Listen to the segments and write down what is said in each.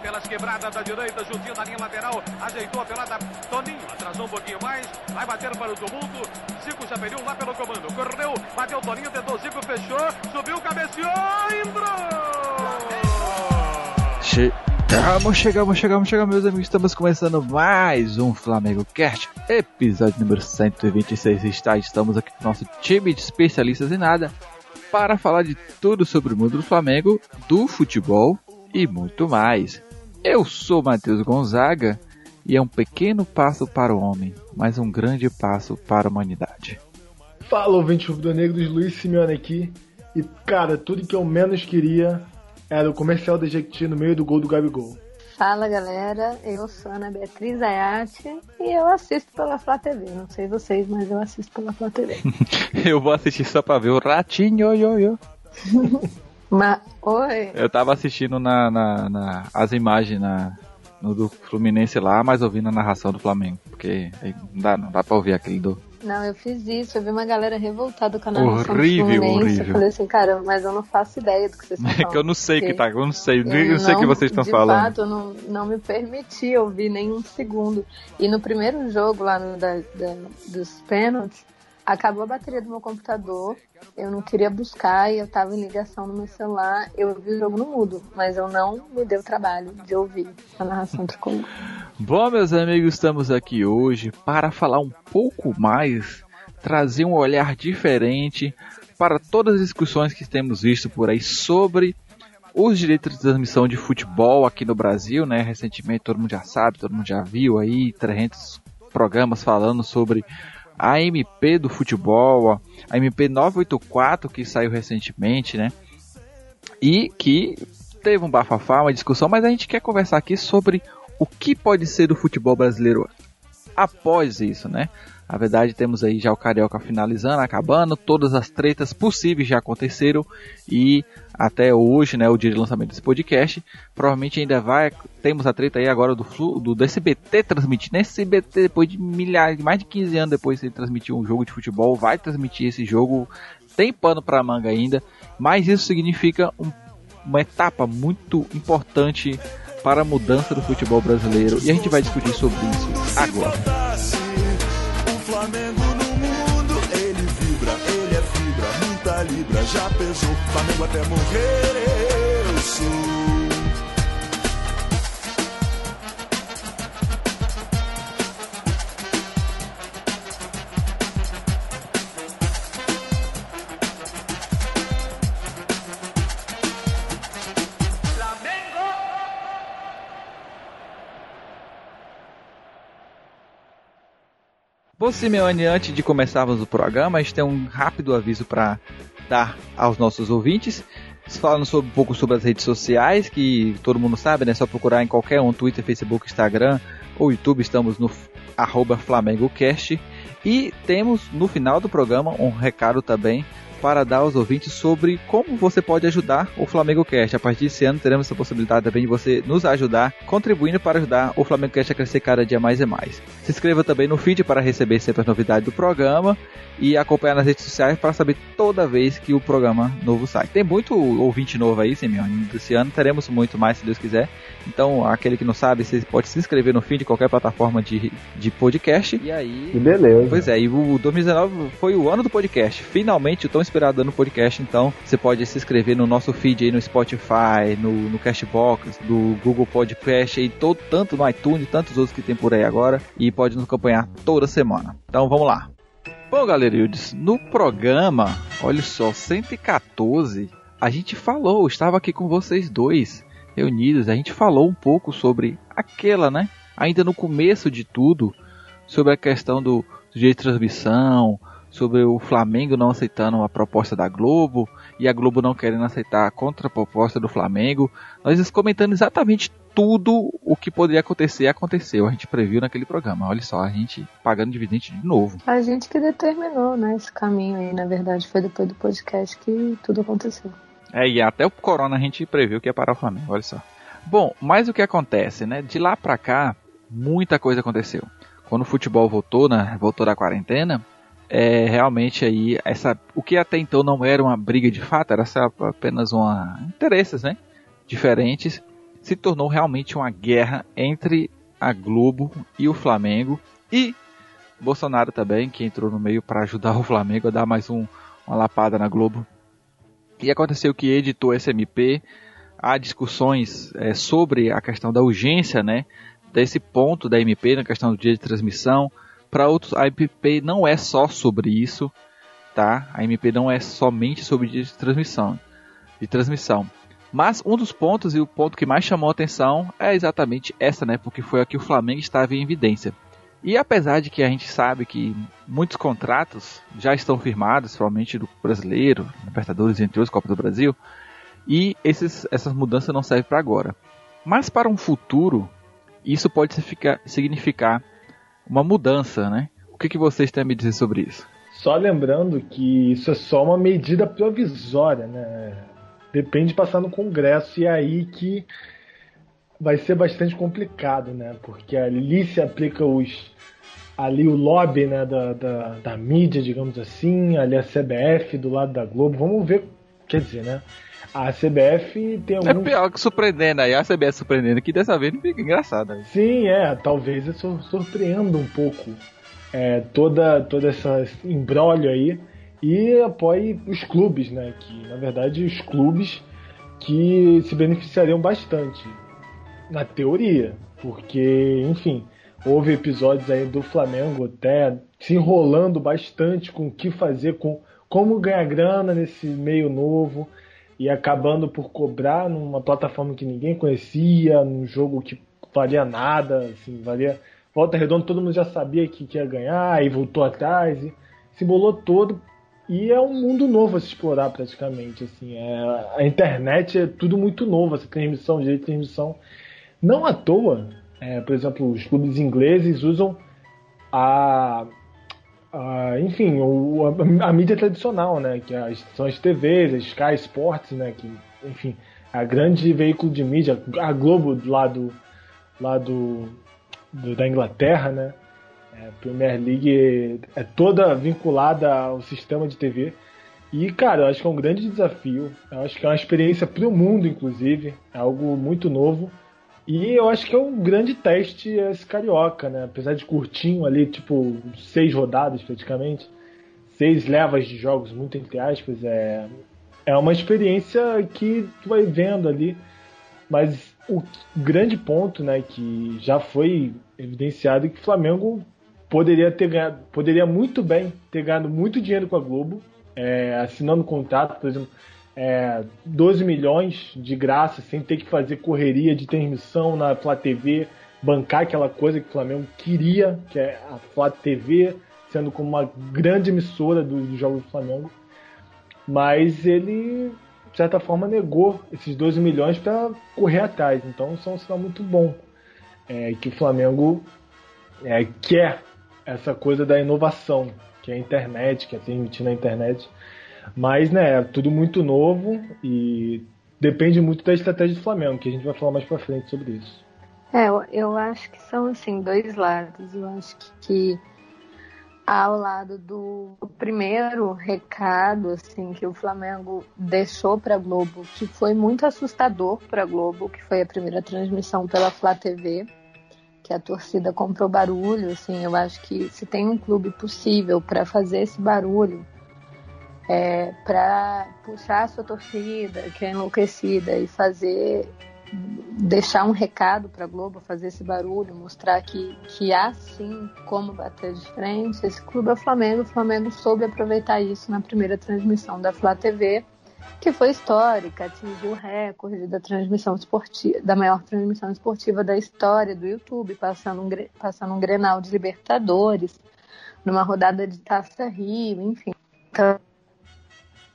pelas quebradas da direita, juntinho da linha lateral, ajeitou a pelada, Toninho atrasou um pouquinho mais, vai bater para o tumulto, Zico já pediu lá pelo comando, correu, bateu Toninho, tentou Zico, fechou, subiu, cabeceou, entrou! Chegamos, chegamos, chegamos, chegamos, meus amigos. Estamos começando mais um Flamengo Cast, episódio número 126. Está, estamos aqui com nosso time de especialistas em nada para falar de tudo sobre o mundo do Flamengo, do futebol e muito mais. Eu sou Matheus Gonzaga e é um pequeno passo para o homem, mas um grande passo para a humanidade. Fala, ouvinte rubro negros, Luiz Simeone aqui. E, cara, tudo que eu menos queria era o comercial da Jequiti no meio do gol do Gabigol. Fala galera, eu sou Ana Beatriz Ayati e eu assisto pela Flá TV. Não sei vocês, mas eu assisto pela Flá TV. eu vou assistir só pra ver o ratinho, yo, yo. Mas, oi. Eu tava assistindo na, na, na as imagens na, no do Fluminense lá, mas ouvindo a narração do Flamengo. Porque não dá, não dá pra ouvir aquele do, não, eu fiz isso. Eu vi uma galera revoltada com a narração horrível, horrível. Eu falei assim, cara, mas eu não faço ideia do que vocês estão falando. É que eu não sei o que tá, eu não sei, eu não, sei o que vocês estão falando. De fato, não, não me permiti ouvir nenhum segundo. E no primeiro jogo lá no, da, da, dos pênaltis, acabou a bateria do meu computador, eu não queria buscar e eu tava em ligação no meu celular, eu vi o jogo no mudo, mas eu não me dei o trabalho de ouvir a narração tricolor. Bom, meus amigos, estamos aqui hoje para falar um pouco mais, trazer um olhar diferente para todas as discussões que temos visto por aí sobre os direitos de transmissão de futebol aqui no Brasil, né? Recentemente todo mundo já sabe, todo mundo já viu aí 300 programas falando sobre a MP do futebol, a MP 984 que saiu recentemente, né? E que teve um bafafá, uma discussão, mas a gente quer conversar aqui sobre o que pode ser o futebol brasileiro após isso, né? Na verdade, temos aí já o Carioca finalizando, acabando, todas as tretas possíveis já aconteceram e até hoje, né, o dia de lançamento desse podcast, provavelmente ainda vai, temos a treta aí agora do do, do SBT transmitindo, SBT depois de milhares, mais de 15 anos depois de transmitir um jogo de futebol, vai transmitir esse jogo, tem pano para manga ainda, mas isso significa um, uma etapa muito importante para a mudança do futebol brasileiro e a gente vai discutir sobre isso agora. Flamengo no mundo, ele vibra, ele é fibra, muita libra, já pesou, Flamengo até morrer, Bom, Simeone, antes de começarmos o programa, a gente tem um rápido aviso para dar aos nossos ouvintes. Falando sobre, um pouco sobre as redes sociais, que todo mundo sabe, né? É só procurar em qualquer um, Twitter, Facebook, Instagram ou YouTube, estamos no arroba FlamengoCast. E temos no final do programa um recado também para dar aos ouvintes sobre como você pode ajudar o Flamengo Cast. A partir desse ano teremos essa possibilidade também de você nos ajudar, contribuindo para ajudar o Flamengo Cast a crescer cada dia mais e mais. Se inscreva também no feed para receber sempre as novidades do programa e acompanhar nas redes sociais para saber toda vez que o programa novo sai. Tem muito ouvinte novo aí, Simeone. Desse ano teremos muito mais, se Deus quiser. Então, aquele que não sabe, você pode se inscrever no feed de qualquer plataforma de, de podcast. E aí. beleza. Pois é, e o 2019 foi o ano do podcast. Finalmente, o tão esperado ano do podcast. Então, você pode se inscrever no nosso feed aí no Spotify, no, no Cashbox, do Google Podcast, e todo, tanto no iTunes, tantos outros que tem por aí agora. E pode nos acompanhar toda semana. Então, vamos lá. Bom, galera, no programa, olha só, 114, a gente falou, estava aqui com vocês dois reunidos, a gente falou um pouco sobre aquela, né? Ainda no começo de tudo, sobre a questão do, do de transmissão, sobre o Flamengo não aceitando a proposta da Globo e a Globo não querendo aceitar a contraproposta do Flamengo. Nós comentando exatamente tudo o que poderia acontecer aconteceu. A gente previu naquele programa. Olha só, a gente pagando dividende de novo. A gente que determinou, né, esse caminho aí, na verdade, foi depois do podcast que tudo aconteceu. É, e até o Corona a gente previu que ia parar o Flamengo, olha só. Bom, mas o que acontece, né? De lá pra cá, muita coisa aconteceu. Quando o futebol voltou, né, voltou da quarentena, é, realmente aí essa o que até então não era uma briga de fato era apenas uma interesses né diferentes se tornou realmente uma guerra entre a Globo e o Flamengo e Bolsonaro também, que entrou no meio para ajudar o Flamengo a dar mais um, uma lapada na Globo. E aconteceu que editou esse MP, há discussões é, sobre a questão da urgência, né, desse ponto da MP na questão do dia de transmissão. Para outros, a MP não é só sobre isso, tá? A MP não é somente sobre de transmissão, de transmissão. Mas um dos pontos e o ponto que mais chamou a atenção é exatamente essa, né? Porque foi aqui o Flamengo estava em evidência. E apesar de que a gente sabe que muitos contratos já estão firmados, provavelmente do brasileiro, Libertadores, entre outros, Copa do Brasil, e esses, essas mudanças não servem para agora. Mas para um futuro, isso pode significar uma mudança, né? O que, que vocês têm a me dizer sobre isso? Só lembrando que isso é só uma medida provisória, né? Depende de passar no Congresso e é aí que vai ser bastante complicado, né? Porque ali se aplica os ali o lobby né, da, da, da, mídia, digamos assim, ali a CBF do lado da Globo. Vamos ver, quer dizer, né? A CBF tem algum... É pior que surpreendendo aí, a CBF surpreendendo, que dessa vez não fica engraçado. Né? Sim, é, talvez isso surpreenda um pouco é, toda, toda essa embrólio aí e apoie os clubes, né? Que na verdade os clubes que se beneficiariam bastante na teoria, porque, enfim, houve episódios aí do Flamengo até se enrolando bastante com o que fazer, com como ganhar grana nesse meio novo e acabando por cobrar numa plataforma que ninguém conhecia, num jogo que valia nada, assim, valia volta redonda, todo mundo já sabia que, que ia ganhar e voltou atrás e se bolou todo e é um mundo novo a se explorar praticamente, assim, é, a internet é tudo muito novo, essa transmissão, jeito de transmissão. Não à toa, é, por exemplo, os clubes ingleses usam a, a enfim, o, a, a, mídia tradicional, né, que é são as TVs, as Sky Sports, né, que, enfim, a grande veículo de mídia, a Globo lá do, lá do, do da Inglaterra, né, é, a Premier League é toda vinculada ao sistema de TV. E, cara, eu acho que é um grande desafio. Eu acho que é uma experiência para o mundo, inclusive. É algo muito novo. E eu acho que é um grande teste esse carioca, né? Apesar de curtinho ali, tipo, seis rodadas praticamente, seis levas de jogos, muito entre aspas, é, é uma experiência que tu vai vendo ali. Mas o grande ponto, né, que já foi evidenciado é que o Flamengo poderia ter ganhado, poderia muito bem ter ganhado muito dinheiro com a Globo, é, assinando contrato, por exemplo, é, 12 milhões de graça, sem ter que fazer correria de transmissão na Flá TV, bancar aquela coisa que o Flamengo queria, que é a Flá TV, sendo como uma grande emissora dos do jogos do Flamengo. Mas ele, de certa forma, negou esses 12 milhões para correr atrás. Então, isso é um sinal muito bom. É, que o Flamengo é, quer essa coisa da inovação, que é a internet, que é transmitir na internet. Mas, né, tudo muito novo e depende muito da estratégia do Flamengo, que a gente vai falar mais pra frente sobre isso. É, eu, eu acho que são, assim, dois lados. Eu acho que, que ao lado do primeiro recado, assim, que o Flamengo deixou para Globo, que foi muito assustador para Globo, que foi a primeira transmissão pela Flá TV, que a torcida comprou barulho, assim, eu acho que se tem um clube possível para fazer esse barulho, é, para puxar a sua torcida, que é enlouquecida, e fazer deixar um recado para a Globo, fazer esse barulho, mostrar que, que há sim como bater de frente. Esse clube é o Flamengo, o Flamengo soube aproveitar isso na primeira transmissão da Flá TV, que foi histórica, atingiu o recorde da transmissão esportiva, da maior transmissão esportiva da história do YouTube, passando um, passando um Grenal de Libertadores, numa rodada de Taça Rio, enfim. Então,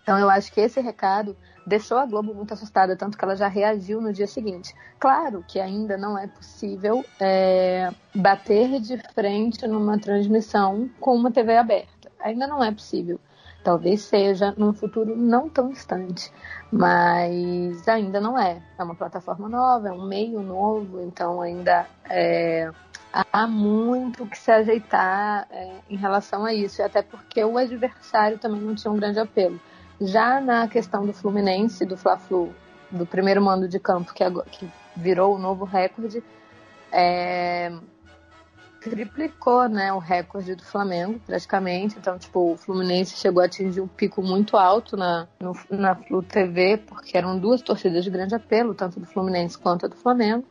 então eu acho que esse recado deixou a Globo muito assustada, tanto que ela já reagiu no dia seguinte. Claro que ainda não é possível é, bater de frente numa transmissão com uma TV aberta. Ainda não é possível. Talvez seja num futuro não tão distante, mas ainda não é. É uma plataforma nova, é um meio novo, então ainda é, há muito que se ajeitar é, em relação a isso, até porque o adversário também não tinha um grande apelo. Já na questão do Fluminense, do Fla-Flu, do primeiro mando de campo que, que virou o novo recorde, é, triplicou né, o recorde do Flamengo, praticamente. Então, tipo, o Fluminense chegou a atingir um pico muito alto na, no, na Flu TV, porque eram duas torcidas de grande apelo, tanto do Fluminense quanto do Flamengo.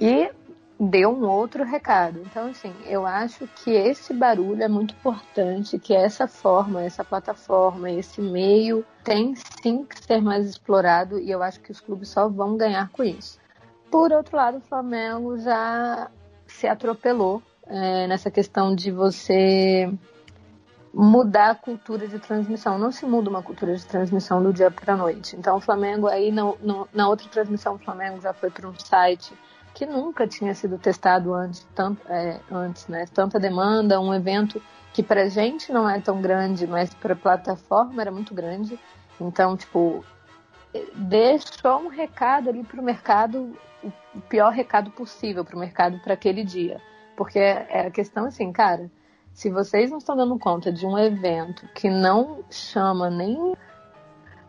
E deu um outro recado. Então, assim, eu acho que esse barulho é muito importante, que essa forma, essa plataforma, esse meio tem sim que ser mais explorado e eu acho que os clubes só vão ganhar com isso. Por outro lado, o Flamengo já se atropelou é, nessa questão de você mudar a cultura de transmissão. Não se muda uma cultura de transmissão do dia para a noite. Então, o Flamengo aí, no, no, na outra transmissão, o Flamengo já foi para um site que nunca tinha sido testado antes, tanto, é, antes, né? Tanta demanda, um evento que pra gente não é tão grande, mas pra plataforma era muito grande. Então, tipo, deixou um recado ali pro mercado, o pior recado possível pro mercado para aquele dia. Porque é a questão assim, cara, se vocês não estão dando conta de um evento que não chama nem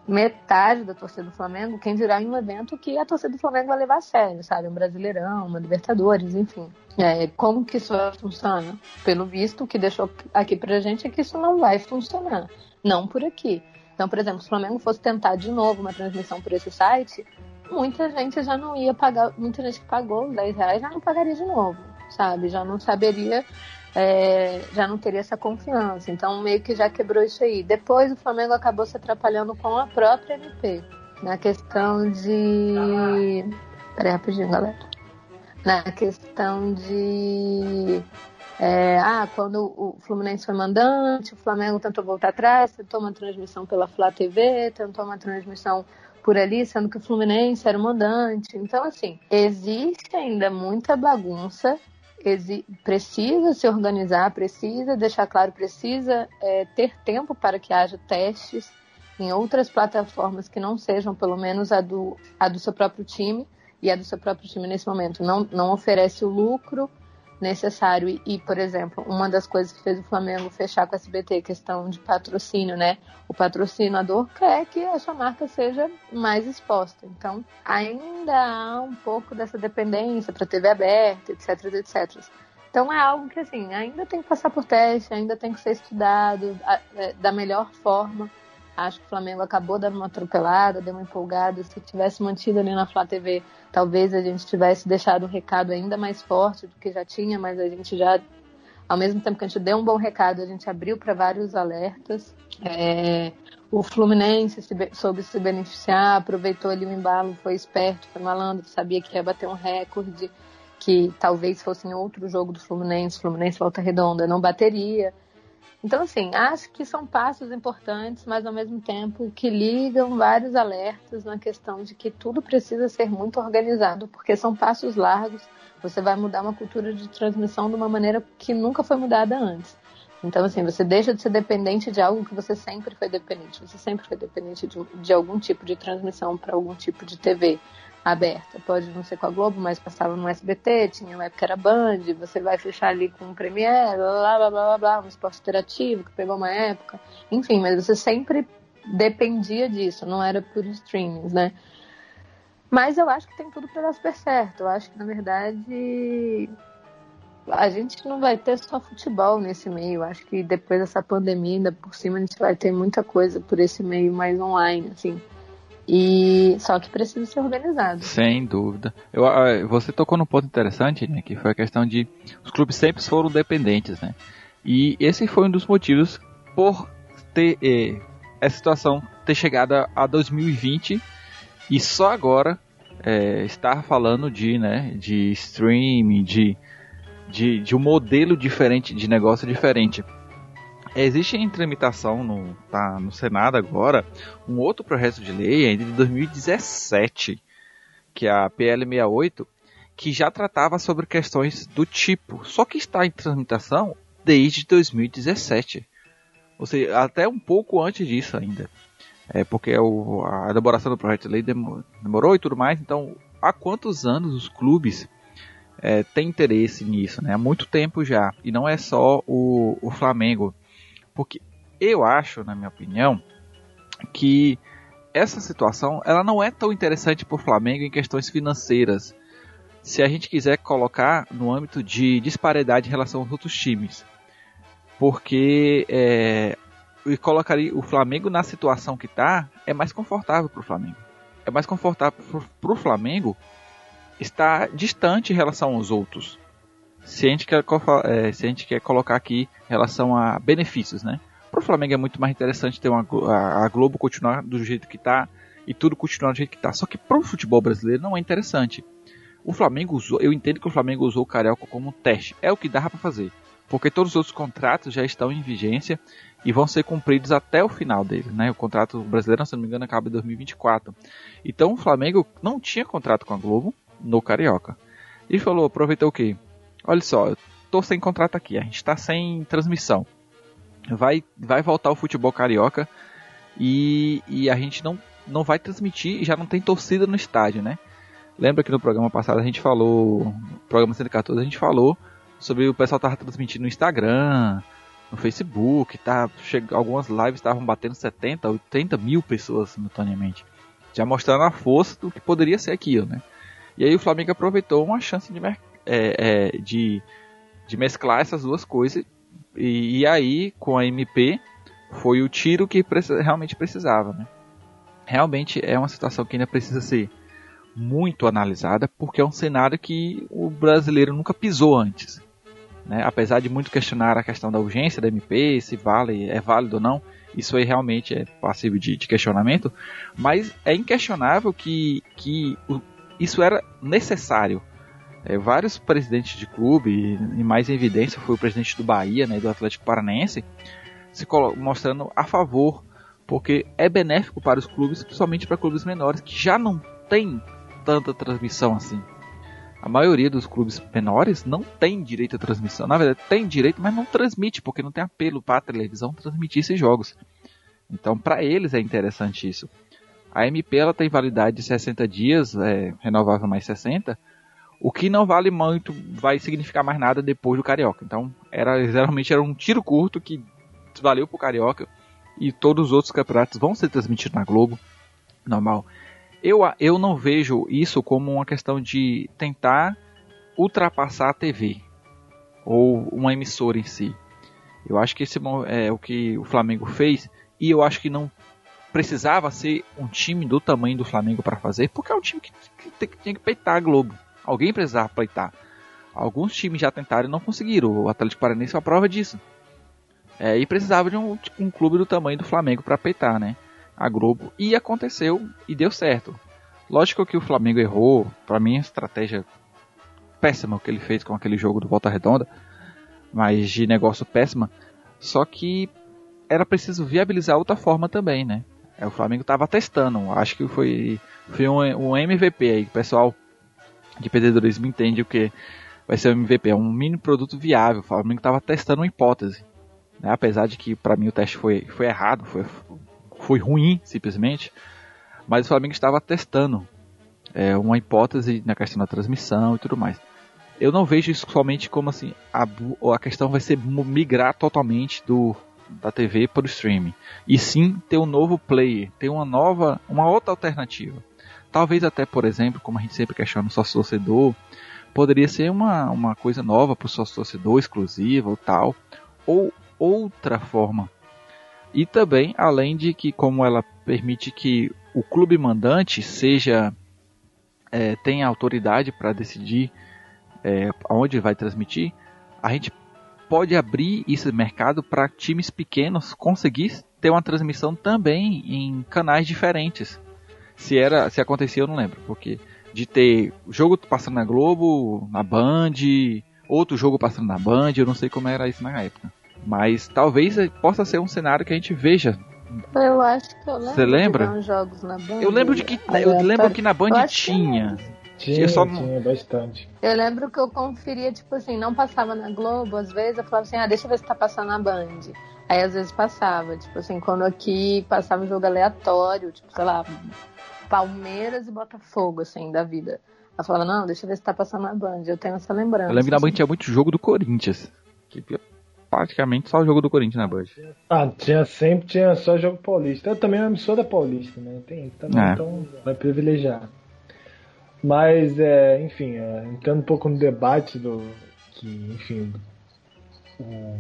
metade da torcida do Flamengo, quem dirá em um evento que a torcida do Flamengo vai levar a sério, sabe? Um Brasileirão, uma Libertadores, enfim. É, como que isso funciona? Pelo visto, o que deixou aqui pra gente é que isso não vai funcionar. Não por aqui. Então, por exemplo, se o Flamengo fosse tentar de novo uma transmissão por esse site, muita gente já não ia pagar, muita gente que pagou os 10 reais já não pagaria de novo, sabe? Já não saberia é, já não teria essa confiança. Então, meio que já quebrou isso aí. Depois, o Flamengo acabou se atrapalhando com a própria MP, na questão de. Peraí, rapidinho, galera. Na questão de. É, ah, quando o Fluminense foi mandante, o Flamengo tentou voltar atrás, tentou uma transmissão pela Flá TV, tentou uma transmissão por ali, sendo que o Fluminense era o mandante. Então, assim, existe ainda muita bagunça precisa se organizar, precisa deixar claro, precisa é, ter tempo para que haja testes em outras plataformas que não sejam pelo menos a do, a do seu próprio time e a do seu próprio time nesse momento não, não oferece o lucro necessário. E, por exemplo, uma das coisas que fez o Flamengo fechar com a SBT, questão de patrocínio, né? O patrocinador quer que a sua marca seja mais exposta. Então, ainda há um pouco dessa dependência para TV aberta, etc, etc. Então é algo que assim, ainda tem que passar por teste, ainda tem que ser estudado é, da melhor forma. Acho que o Flamengo acabou dando uma atropelada, deu uma empolgada. Se tivesse mantido ali na Flá TV, talvez a gente tivesse deixado um recado ainda mais forte do que já tinha, mas a gente já, ao mesmo tempo que a gente deu um bom recado, a gente abriu para vários alertas. É, o Fluminense se, soube se beneficiar, aproveitou ali o embalo, foi esperto, foi malandro, sabia que ia bater um recorde, que talvez fosse em outro jogo do Fluminense, Fluminense Volta Redonda, não bateria. Então, assim, acho que são passos importantes, mas ao mesmo tempo que ligam vários alertas na questão de que tudo precisa ser muito organizado, porque são passos largos. Você vai mudar uma cultura de transmissão de uma maneira que nunca foi mudada antes. Então, assim, você deixa de ser dependente de algo que você sempre foi dependente. Você sempre foi dependente de, de algum tipo de transmissão para algum tipo de TV aberta. Pode não ser com a Globo, mas passava no SBT, tinha uma época era Band, você vai fechar ali com o Premiere, blá blá blá blá blá, um esporte interativo que pegou uma época. Enfim, mas você sempre dependia disso, não era por streamings, né? Mas eu acho que tem tudo para dar super certo. Eu acho que, na verdade, a gente não vai ter só futebol nesse meio. Acho que depois dessa pandemia, ainda por cima, a gente vai ter muita coisa por esse meio mais online, assim. E só que precisa ser organizado. Sem dúvida. Eu, ah, você tocou num ponto interessante, né, que foi a questão de os clubes sempre foram dependentes, né? E esse foi um dos motivos por ter eh, essa situação ter chegado a 2020 e só agora é, estar falando de, né, de streaming, de, de, de um modelo diferente, de negócio diferente. Existe em tramitação no, tá, no Senado agora um outro projeto de lei ainda de 2017, que é a PL 68, que já tratava sobre questões do tipo, só que está em tramitação desde 2017. Ou seja, até um pouco antes disso ainda. É porque o, a elaboração do projeto de lei demorou e tudo mais, então há quantos anos os clubes é, têm interesse nisso? Né? Há muito tempo já. E não é só o, o Flamengo porque eu acho, na minha opinião, que essa situação ela não é tão interessante para o Flamengo em questões financeiras. Se a gente quiser colocar no âmbito de disparidade em relação aos outros times, porque é, eu colocaria o Flamengo na situação que está é mais confortável para o Flamengo. É mais confortável para o Flamengo estar distante em relação aos outros. Se a gente quer, é, se a gente quer colocar aqui em relação a benefícios, né? Para o Flamengo é muito mais interessante ter uma, a, a Globo continuar do jeito que está e tudo continuar do jeito que está. Só que para o futebol brasileiro não é interessante. O Flamengo usou, eu entendo que o Flamengo usou o Carioca como teste. É o que dava para fazer. Porque todos os outros contratos já estão em vigência e vão ser cumpridos até o final dele, né? O contrato brasileiro, se não me engano, acaba em 2024. Então o Flamengo não tinha contrato com a Globo no Carioca. E falou, aproveitou o quê? Olha só, eu tô sem contrato aqui, a gente está sem transmissão. Vai, vai voltar o futebol carioca e, e a gente não, não vai transmitir e já não tem torcida no estádio, né? Lembra que no programa passado a gente falou, programa 114 a gente falou sobre o pessoal tava transmitindo no Instagram, no Facebook, tá, algumas lives estavam batendo 70, 80 mil pessoas simultaneamente. Já mostrando a força do que poderia ser aquilo, né? E aí o Flamengo aproveitou uma chance de, é, é, de, de mesclar essas duas coisas. E, e, aí, com a MP, foi o tiro que realmente precisava, né? Realmente é uma situação que ainda precisa ser muito analisada, porque é um cenário que o brasileiro nunca pisou antes. Né? Apesar de muito questionar a questão da urgência da MP, se vale, é válido ou não, isso aí realmente é passível de, de questionamento, mas é inquestionável que, que isso era necessário. É, vários presidentes de clube, e mais em evidência foi o presidente do Bahia, né, do Atlético Paranaense, se mostrando a favor, porque é benéfico para os clubes, principalmente para clubes menores, que já não tem tanta transmissão assim. A maioria dos clubes menores não tem direito à transmissão. Na verdade, tem direito, mas não transmite, porque não tem apelo para a televisão transmitir esses jogos. Então, para eles é interessante isso. A MP ela tem validade de 60 dias, é, renovável mais 60, o que não vale muito, vai significar mais nada depois do Carioca. Então, era geralmente era um tiro curto que valeu pro Carioca e todos os outros campeonatos vão ser transmitidos na Globo, normal. Eu, eu não vejo isso como uma questão de tentar ultrapassar a TV ou uma emissora em si. Eu acho que esse é o que o Flamengo fez e eu acho que não precisava ser um time do tamanho do Flamengo para fazer, porque é um time que, que, que tinha que peitar a Globo. Alguém precisava peitar. Alguns times já tentaram e não conseguiram. O Atlético Paranaense é a prova disso. É, e precisava de um, um clube do tamanho do Flamengo para peitar, né? A Globo. E aconteceu e deu certo. Lógico que o Flamengo errou. Para mim, a estratégia péssima que ele fez com aquele jogo do Volta Redonda. Mas de negócio péssima. Só que era preciso viabilizar outra forma também, né? É, o Flamengo estava testando. Acho que foi, foi um, um MVP aí. O pessoal de empreendedorismo entende o que vai ser um MVP. É um mini produto viável. O Flamengo estava testando uma hipótese. Né? Apesar de que para mim o teste foi, foi errado, foi, foi ruim simplesmente. Mas o Flamengo estava testando é, uma hipótese na questão da transmissão e tudo mais. Eu não vejo isso somente como assim, a, a questão vai ser migrar totalmente do, da TV para o streaming. E sim ter um novo player, ter uma nova, uma outra alternativa. Talvez até, por exemplo, como a gente sempre questiona o sócio torcedor, poderia ser uma, uma coisa nova para o sócio torcedor, exclusiva ou tal, ou outra forma. E também, além de que, como ela permite que o clube mandante seja é, tenha autoridade para decidir é, aonde vai transmitir, a gente pode abrir esse mercado para times pequenos conseguir ter uma transmissão também em canais diferentes. Se era, se acontecia, eu não lembro, porque de ter jogo passando na Globo, na Band, outro jogo passando na Band, eu não sei como era isso na época. Mas talvez possa ser um cenário que a gente veja. Eu acho que eu lembro. Você lembra? Eu lembro de que eu lembro que na Band tinha. Tinha, só... tinha bastante. Eu lembro que eu conferia, tipo assim, não passava na Globo, às vezes eu falava assim, ah, deixa eu ver se tá passando na Band. Aí às vezes passava, tipo assim, quando aqui passava um jogo aleatório, tipo, sei lá, Palmeiras e Botafogo, assim, da vida. Eu falava, não, deixa eu ver se tá passando na Band, eu tenho essa lembrança. Eu lembro que na Band tinha muito jogo do Corinthians. Que praticamente só o jogo do Corinthians na Band. Ah, tinha sempre tinha só jogo paulista. Eu também é uma emissora paulista, né? Tem, também, é. Então vai privilegiar. Mas, é, enfim, é, entrando um pouco no debate do que, enfim, o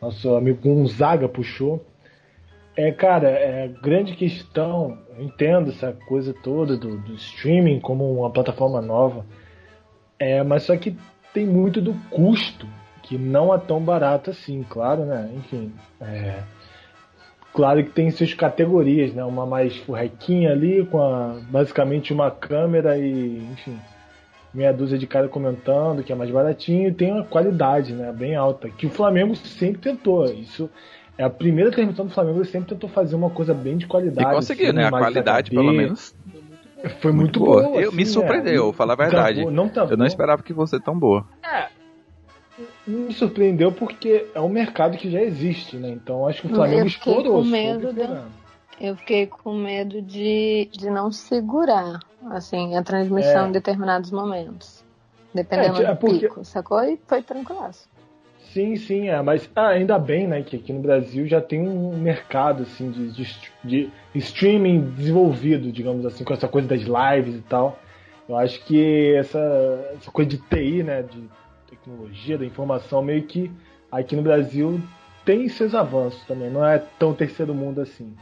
nosso amigo Gonzaga puxou, é, cara, é grande questão, eu entendo essa coisa toda do, do streaming como uma plataforma nova, é, mas só que tem muito do custo, que não é tão barato assim, claro, né? Enfim, é, claro que tem suas categorias, né? Uma mais furrequinha ali, com a, basicamente uma câmera e, enfim, meia dúzia de cara comentando, que é mais baratinho, e tem uma qualidade, né? Bem alta, que o Flamengo sempre tentou. Isso é a primeira transmissão do Flamengo, ele sempre tentou fazer uma coisa bem de qualidade. E conseguiu, assim, né? A qualidade, HD. pelo menos. Foi muito, muito boa. boa eu, assim, me surpreendeu, é. falar a verdade. Tá não tá eu não esperava que fosse tão boa. É. Me surpreendeu porque é um mercado que já existe, né? Então acho que o Flamengo explorou. Com medo de, eu fiquei com medo de, de não segurar assim, a transmissão é. em determinados momentos. Dependendo é, do porque... pico, sacou? E foi tranquilo. Sim, sim, é, mas ah, ainda bem, né, que aqui no Brasil já tem um mercado assim de, de, de, streaming desenvolvido, digamos assim, com essa coisa das lives e tal. Eu acho que essa, essa coisa de TI, né, de tecnologia, da informação, meio que aqui no Brasil tem seus avanços também, não é tão terceiro mundo assim.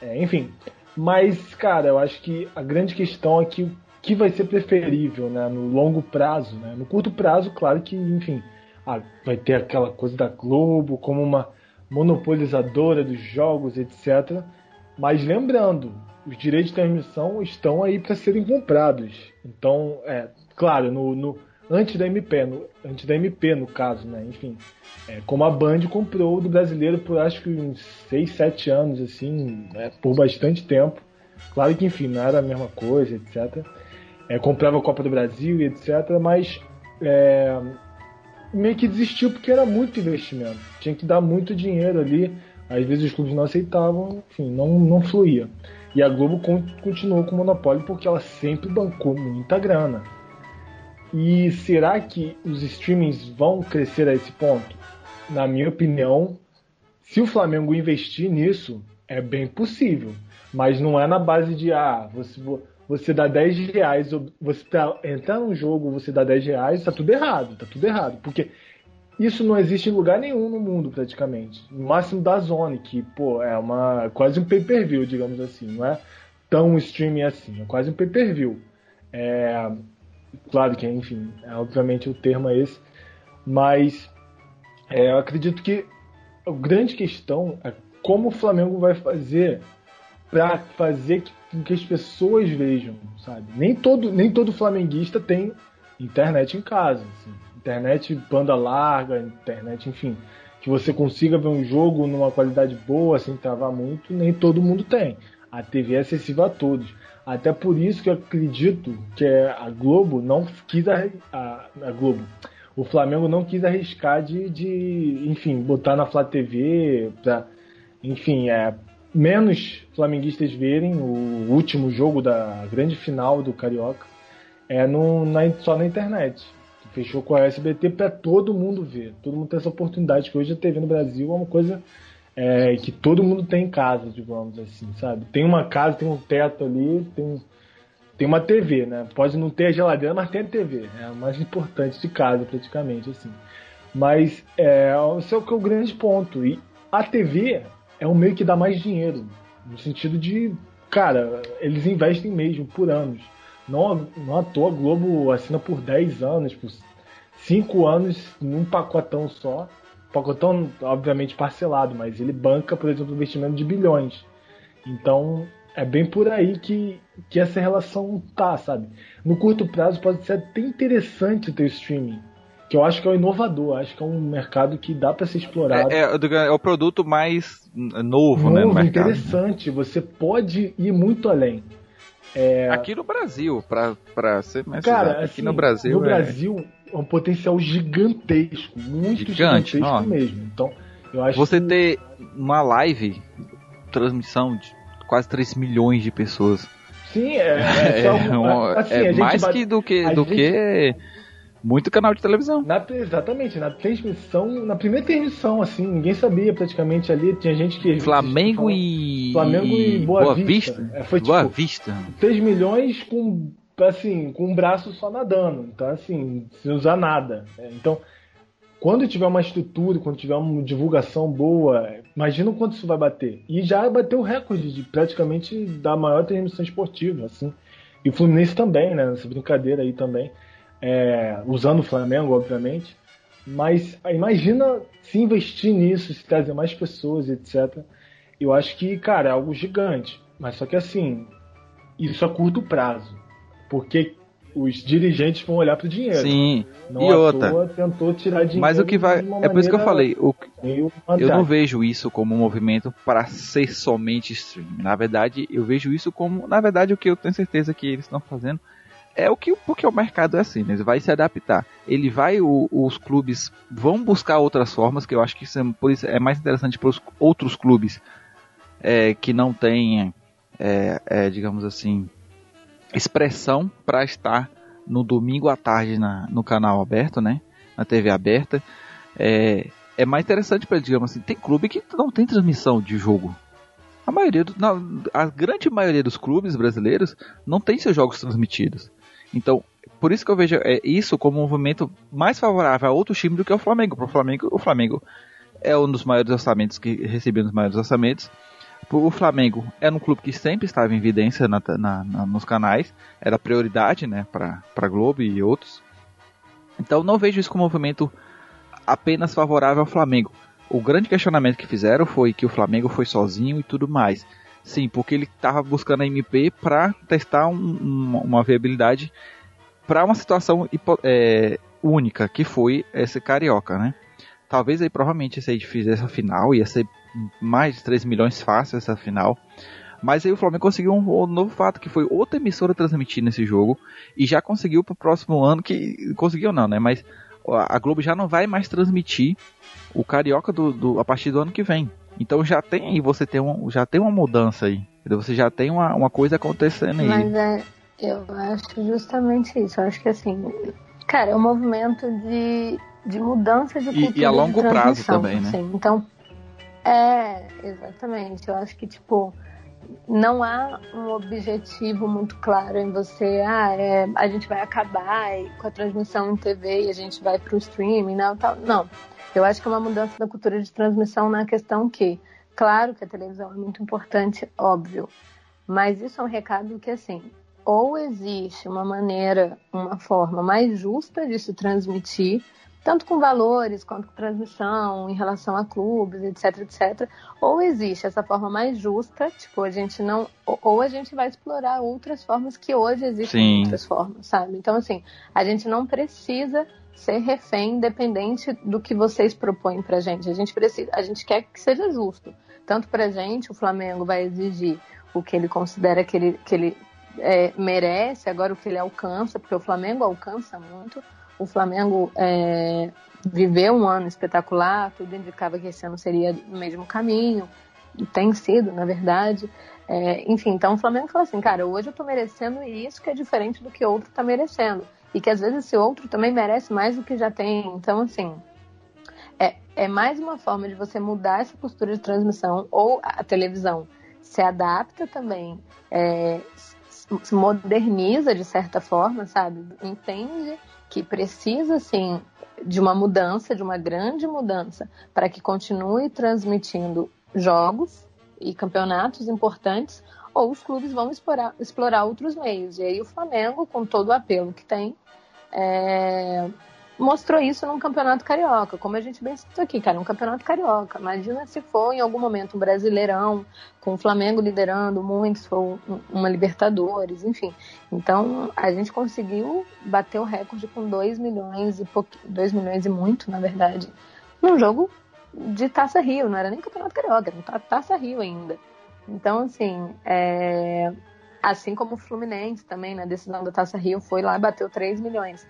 É, enfim, mas, cara, eu acho que a grande questão é que o que vai ser preferível, né, no longo prazo, né? No curto prazo, claro que, enfim, ah, vai ter aquela coisa da Globo como uma monopolizadora dos jogos, etc. Mas lembrando, os direitos de transmissão estão aí para serem comprados. Então, é claro, no, no, antes da MP, no, antes da MP no caso, né? Enfim, é, como a Band comprou do brasileiro por acho que uns 6, 7 anos, assim, né, por bastante tempo. Claro que, enfim, não era a mesma coisa, etc. É, comprava a Copa do Brasil e etc. Mas é, meio que desistiu porque era muito investimento. Tinha que dar muito dinheiro ali. Às vezes os clubes não aceitavam, enfim, não, não fluía. E a Globo continuou com o monopólio porque ela sempre bancou muita grana. E será que os streamings vão crescer a esse ponto? Na minha opinião, se o Flamengo investir nisso, é bem possível. Mas não é na base de, ah, você, você dá 10 reais, você tá, entrar num jogo, você dá 10 reais, tá tudo errado, tá tudo errado. Porque isso não existe em lugar nenhum no mundo, praticamente. No máximo da Zone, que, pô, é uma quase um pay-per-view, digamos assim. Não é tão streaming assim, é quase um pay-per-view. É, claro que, enfim, é, obviamente o termo é esse. Mas é, eu acredito que a grande questão é como o Flamengo vai fazer para fazer com que as pessoas vejam, sabe? Nem todo, nem todo flamenguista tem internet em casa, assim. internet banda larga, internet, enfim, que você consiga ver um jogo numa qualidade boa, sem travar muito, nem todo mundo tem. A TV é acessível a todos. Até por isso que eu acredito que a Globo não quis a, a, a Globo. O Flamengo não quis arriscar de, de enfim, botar na Flá TV pra, enfim, é, menos flamenguistas verem o último jogo da grande final do Carioca é no, na, só na internet. Fechou com a SBT para todo mundo ver. Todo mundo tem essa oportunidade, que hoje a TV no Brasil é uma coisa é, que todo mundo tem em casa, digamos assim, sabe? Tem uma casa, tem um teto ali, tem, tem uma TV, né? Pode não ter a geladeira, mas tem a TV. É o mais importante de casa, praticamente, assim. Mas é, esse é o que é o grande ponto. E a TV é um meio que dá mais dinheiro. No sentido de, cara, eles investem mesmo por anos. Não, não à toa a Globo assina por 10 anos, por 5 anos num pacotão só. Pacotão, obviamente, parcelado, mas ele banca, por exemplo, um investimento de bilhões. Então, é bem por aí que, que essa relação tá, sabe? No curto prazo pode ser até interessante ter streaming que eu acho que é o inovador, acho que é um mercado que dá para ser explorado. É, é, é, o produto mais novo, novo né? Novo, interessante. Você pode ir muito além. É... Aqui no Brasil, para ser mais Cara, exato, aqui assim, no Brasil. No é... Brasil é um potencial gigantesco, muito Gigante, gigantesco ó. mesmo. Então, eu acho Você que... ter uma live, transmissão de quase 3 milhões de pessoas. Sim, é, é, é, assim, é mais bate... que do que do gente... que Muito canal de televisão. Na, exatamente, na transmissão, na primeira transmissão, assim, ninguém sabia praticamente ali. Tinha gente que. Flamengo e. Flamengo e Boa, Boa Vista. Vista. É, foi Boa tipo, Vista. 3 milhões com assim, com um braço só nadando. Então, assim, sem usar nada. É, então, quando tiver uma estrutura, quando tiver uma divulgação boa, imagina o quanto isso vai bater. E já bateu o recorde de praticamente da maior transmissão esportiva, assim. E o Fluminense também, né? Nessa brincadeira aí também. É, usando o Flamengo, obviamente. Mas imagina se investir nisso, se trazer mais pessoas, etc. Eu acho que, cara, é algo gigante. Mas só que assim, isso a curto prazo. Porque os dirigentes vão olhar para o dinheiro. Sim. Não e outra. tentou tirar dinheiro. Mas o que vai. É por isso que eu falei. O, Eu não vejo isso como um movimento para ser somente streaming. Na verdade, eu vejo isso como, na verdade, o que eu tenho certeza que eles estão fazendo é o que porque o mercado é assim, né? Ele vai se adaptar. Ele vai, o- os clubes vão buscar outras formas, que eu acho que isso é, por isso é mais interessante para os outros clubes é, que não têm, é, é, digamos assim, expressão para estar no domingo à tarde na, no canal aberto, né? Na TV aberta. É, é mais interessante para digamos assim, tem clube que não tem transmissão de jogo. A maioria, do, a grande maioria dos clubes brasileiros não tem seus jogos transmitidos. Então, por isso que eu vejo é, isso como um movimento mais favorável a outro time do que o Flamengo. Para o Flamengo, o Flamengo é um dos maiores orçamentos que recebia um dos maiores orçamentos. O Flamengo era um clube que sempre estava em evidência na- na- na- nos canais, era prioridade né, para a Globo e outros. Então não vejo isso como um movimento apenas favorável ao Flamengo. O grande questionamento que fizeram foi que o Flamengo foi sozinho e tudo mais. Sim, porque ele estava buscando a MP para testar um- um- uma viabilidade para uma situação é, única, que foi esse carioca, né? Talvez aí provavelmente se aí fizesse a final, ia ser mais de 3 milhões fácil essa final. Mas aí o Flamengo conseguiu um, um novo fato, que foi outra emissora transmitindo esse jogo. E já conseguiu para o próximo ano, que conseguiu não, né? Mas a a Globo já não vai mais transmitir o Carioca do, do- a partir do ano que vem. Então já tem aí, você tem um, já tem uma mudança aí. entendeu? Você já tem uma, uma coisa acontecendo aí. Mas é, eu acho justamente isso. Eu acho que assim, cara, é um movimento de, de mudança de E- cultura e a de longo prazo também, né? assim. Então, é, exatamente. Eu acho que, tipo, não há um objetivo muito claro em você, ah, é, a gente vai acabar com a transmissão em TV e a gente vai pro streaming, não, tal. Não. Eu acho que é uma mudança da cultura de transmissão na questão que, claro que a televisão é muito importante, óbvio, mas isso é um recado que, assim, ou existe uma maneira, uma forma mais justa de se transmitir, tanto com valores quanto com transmissão, em relação a clubes, etc, etc, ou existe essa forma mais justa, tipo, a gente não. ou- a gente vai explorar outras formas que hoje existem Sim. outras formas, sabe? Então, assim, a gente não precisa ser refém independente do que vocês propõem pra gente. A gente precisa, a gente quer que seja justo. Tanto pra gente, o Flamengo vai exigir o que ele considera que ele, que ele é, merece, agora o que ele alcança, porque o Flamengo alcança muito. O Flamengo é, viveu um ano espetacular, tudo indicava que esse ano seria o mesmo caminho, tem sido, na verdade. É, enfim, então o Flamengo falou assim, cara, hoje eu tô merecendo isso que é diferente do que outro tá merecendo. E que às vezes esse outro também merece mais do que já tem. Então, assim, é, é mais uma forma de você mudar essa postura de transmissão ou a televisão se adapta também, é, se moderniza de certa forma, sabe? Entende que precisa, assim, de uma mudança, de uma grande mudança, para que continue transmitindo jogos e campeonatos importantes, ou os clubes vão explorar, explorar outros meios. E aí o Flamengo, com todo o apelo que tem, é, mostrou isso num campeonato carioca, como a gente bem citou aqui, cara, um campeonato carioca. Imagina se for em algum momento um brasileirão, com o Flamengo liderando muito, se for um- uma Libertadores, enfim. Então a gente conseguiu bater o recorde com 2 milhões e pouqui, 2 milhões e muito, na verdade, num jogo de Taça Rio, não era nem campeonato carioca, era Ta- Taça Rio ainda. Então, assim, é, assim como o Fluminense também, na decisão da Taça Rio, foi lá e bateu 3 milhões.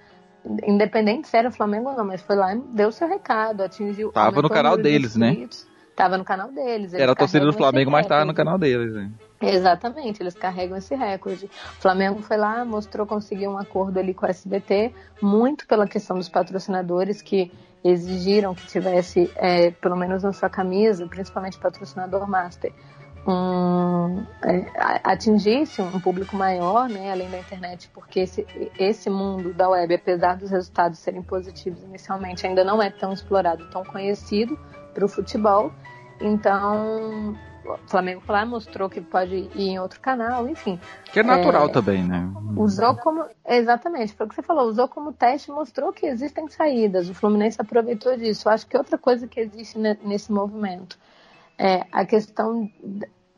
Independente se era Flamengo ou não, mas foi lá e deu seu recado, atingiu. Tava no aumentou o canal deles, né? inscritos. Tava no canal deles. eles Era a torcida do Flamengo, mas tava no canal deles. né? Exatamente, eles carregam esse recorde. O Flamengo foi lá, mostrou, conseguiu um acordo ali com o SBT, muito pela questão dos patrocinadores que exigiram que tivesse, é, pelo menos na sua camisa, principalmente patrocinador master, um, é, atingisse um público maior, né, além da internet, porque esse, esse mundo da web, apesar dos resultados serem positivos inicialmente, ainda não é tão explorado, tão conhecido para o futebol. Então, o Flamengo lá mostrou que pode ir em outro canal, enfim. Que é natural é, também, né? Usou como. Exatamente, foi o que você falou, usou como teste mostrou que existem saídas. O Fluminense aproveitou disso. Eu acho que outra coisa que existe nesse movimento é a questão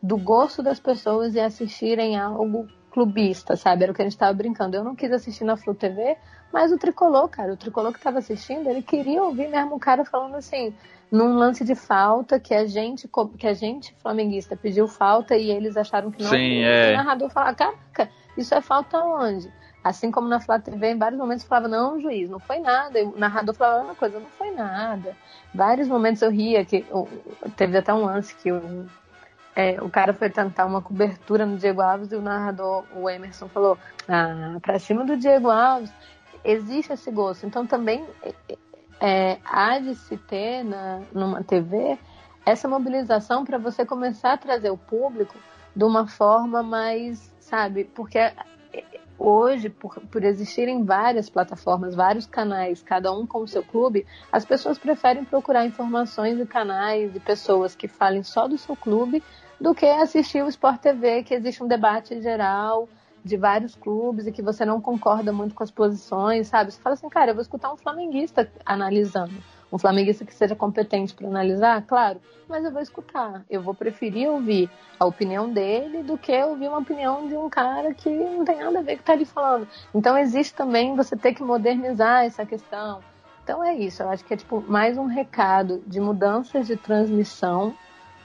do gosto das pessoas e assistirem algo clubista, sabe? Era o que a gente estava brincando. Eu não quis assistir na Flu TV, mas o Tricolor, cara, o Tricolor que estava assistindo, ele queria ouvir mesmo o cara falando assim, num lance de falta que a gente, que a gente flamenguista pediu falta e eles acharam que não. Sim, é. O narrador falava, caraca, isso é falta onde? Assim como na Flá TV, em vários momentos falava, não, juiz, não foi nada. E o narrador falava uma coisa, não foi nada. Vários momentos eu ria, que teve até um lance que o, é, o cara foi tentar uma cobertura no Diego Alves e o narrador, o Emerson, falou, ah, pra cima do Diego Alves. Existe esse gosto. Então também é, há de se ter na, numa TV essa mobilização para você começar a trazer o público de uma forma mais, sabe, porque hoje, por, por existirem várias plataformas, vários canais, cada um com o seu clube, as pessoas preferem procurar informações e canais e pessoas que falem só do seu clube do que assistir o Sport TV, que existe um debate geral de vários clubes e que você não concorda muito com as posições, sabe? Você fala assim, cara, eu vou escutar um flamenguista analisando. Um flamenguista que seja competente para analisar, claro, mas eu vou escutar. Eu vou preferir ouvir a opinião dele do que ouvir uma opinião de um cara que não tem nada a ver com o que está ali falando. Então existe também você ter que modernizar essa questão. Então é isso, eu acho que é tipo mais um recado de mudanças de transmissão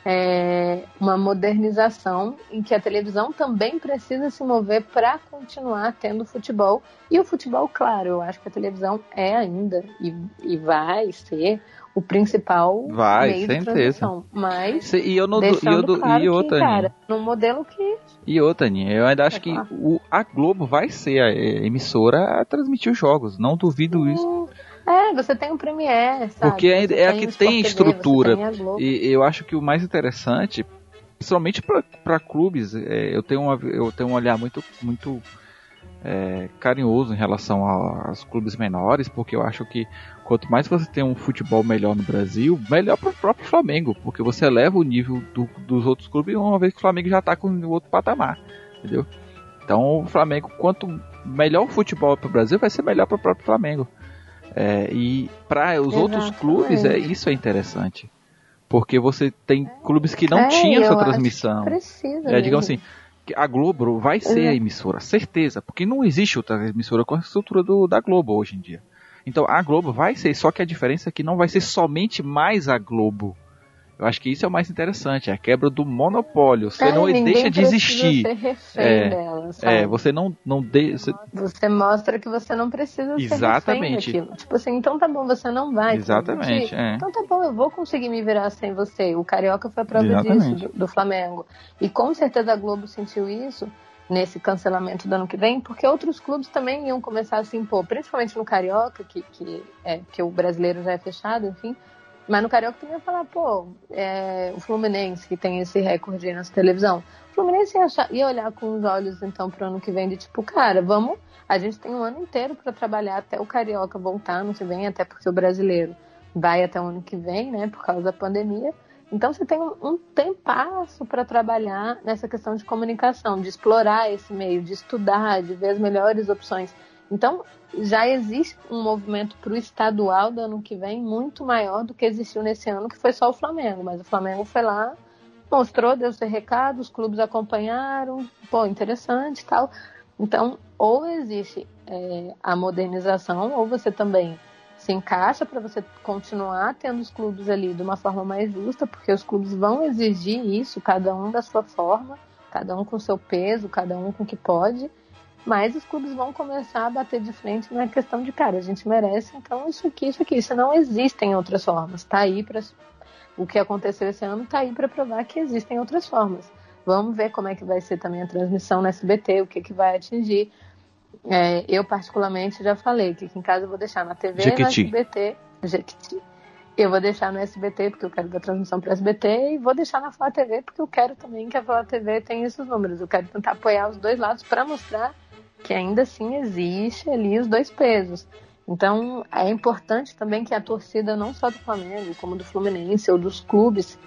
é, uma modernização em que a televisão também precisa se mover para continuar tendo futebol. E o futebol, claro, eu acho que a televisão é ainda e, e vai ser o principal vai, meio certeza. de transmissão. Mas e eu não deixando eu, claro e outra, que, cara, num modelo que... E outra, Aninha, eu ainda acho que o, a Globo vai ser a emissora a transmitir os jogos. Não duvido hum. isso. É, você tem o Premiere, sabe? Porque é, é a que tem estrutura. e eu acho que o mais interessante, principalmente para clubes, é, eu, tenho uma, eu tenho um olhar muito, muito é, carinhoso em relação aos clubes menores, porque eu acho que quanto mais você tem um futebol melhor no Brasil, melhor para o próprio Flamengo, porque você eleva o nível do, dos outros clubes uma vez que o Flamengo já está com outro patamar, entendeu? Então o Flamengo, quanto melhor o futebol para o Brasil, vai ser melhor para o próprio Flamengo. É, e para os outros clubes, é isso é interessante. Porque você tem clubes que não é, tinham essa transmissão. precisa é, digamos assim, a Globo vai ser a emissora, certeza. Porque não existe outra emissora com a estrutura do, da Globo hoje em dia. Então a Globo vai ser, só que a diferença é que não vai ser somente mais a Globo. Eu acho que isso é o mais interessante, é a quebra do monopólio. Você é, não deixa de existir. é, dela, é, você não não de, você... você... mostra que você não precisa Exatamente. ser refém Tipo assim, então tá bom, você não vai. Exatamente. É. Então tá bom, eu vou conseguir me virar sem você. O carioca foi a prova Exatamente. disso do, do Flamengo. E com certeza a Globo sentiu isso nesse cancelamento do ano que vem, porque outros clubes também iam começar a se impor, principalmente no Carioca, que, que, é, que o brasileiro já é fechado, enfim. Mas no Carioca também ia falar, pô, é, o Fluminense que tem esse recorde aí nessa televisão. O Fluminense ia, achar, ia olhar com os olhos, então, pro ano que vem, de tipo, cara, vamos. A gente tem um ano inteiro para trabalhar até o Carioca voltar ano que vem, até porque o brasileiro vai até o ano que vem, né, por causa da pandemia. Então você tem um, um tempasso para trabalhar nessa questão de comunicação, de explorar esse meio, de estudar, de ver as melhores opções. Então, já existe um movimento para o estadual do ano que vem muito maior do que existiu nesse ano, que foi só o Flamengo. Mas o Flamengo foi lá, mostrou, deu seu recado, os clubes acompanharam, pô, interessante tal. Então, ou existe é, a modernização, ou você também se encaixa para você continuar tendo os clubes ali de uma forma mais justa, porque os clubes vão exigir isso, cada um da sua forma, cada um com seu peso, cada um com o que pode. Mas os clubes vão começar a bater de frente na questão de, cara, a gente merece, então isso aqui, isso aqui. Isso não existem outras formas. Tá aí para o que aconteceu esse ano tá aí para provar que existem outras formas. Vamos ver como é que vai ser também a transmissão no SBT, o que, que vai atingir. É, eu, particularmente, já falei que aqui em casa eu vou deixar na TV, Jequiti. no SBT. Jequiti. Eu vou deixar no SBT porque eu quero dar transmissão para SBT e vou deixar na Flá TV porque eu quero também que a Flá TV tenha esses números. Eu quero tentar apoiar os dois lados para mostrar que ainda assim existe ali os dois pesos. Então é importante também que a torcida não só do Flamengo, como do Fluminense ou dos clubes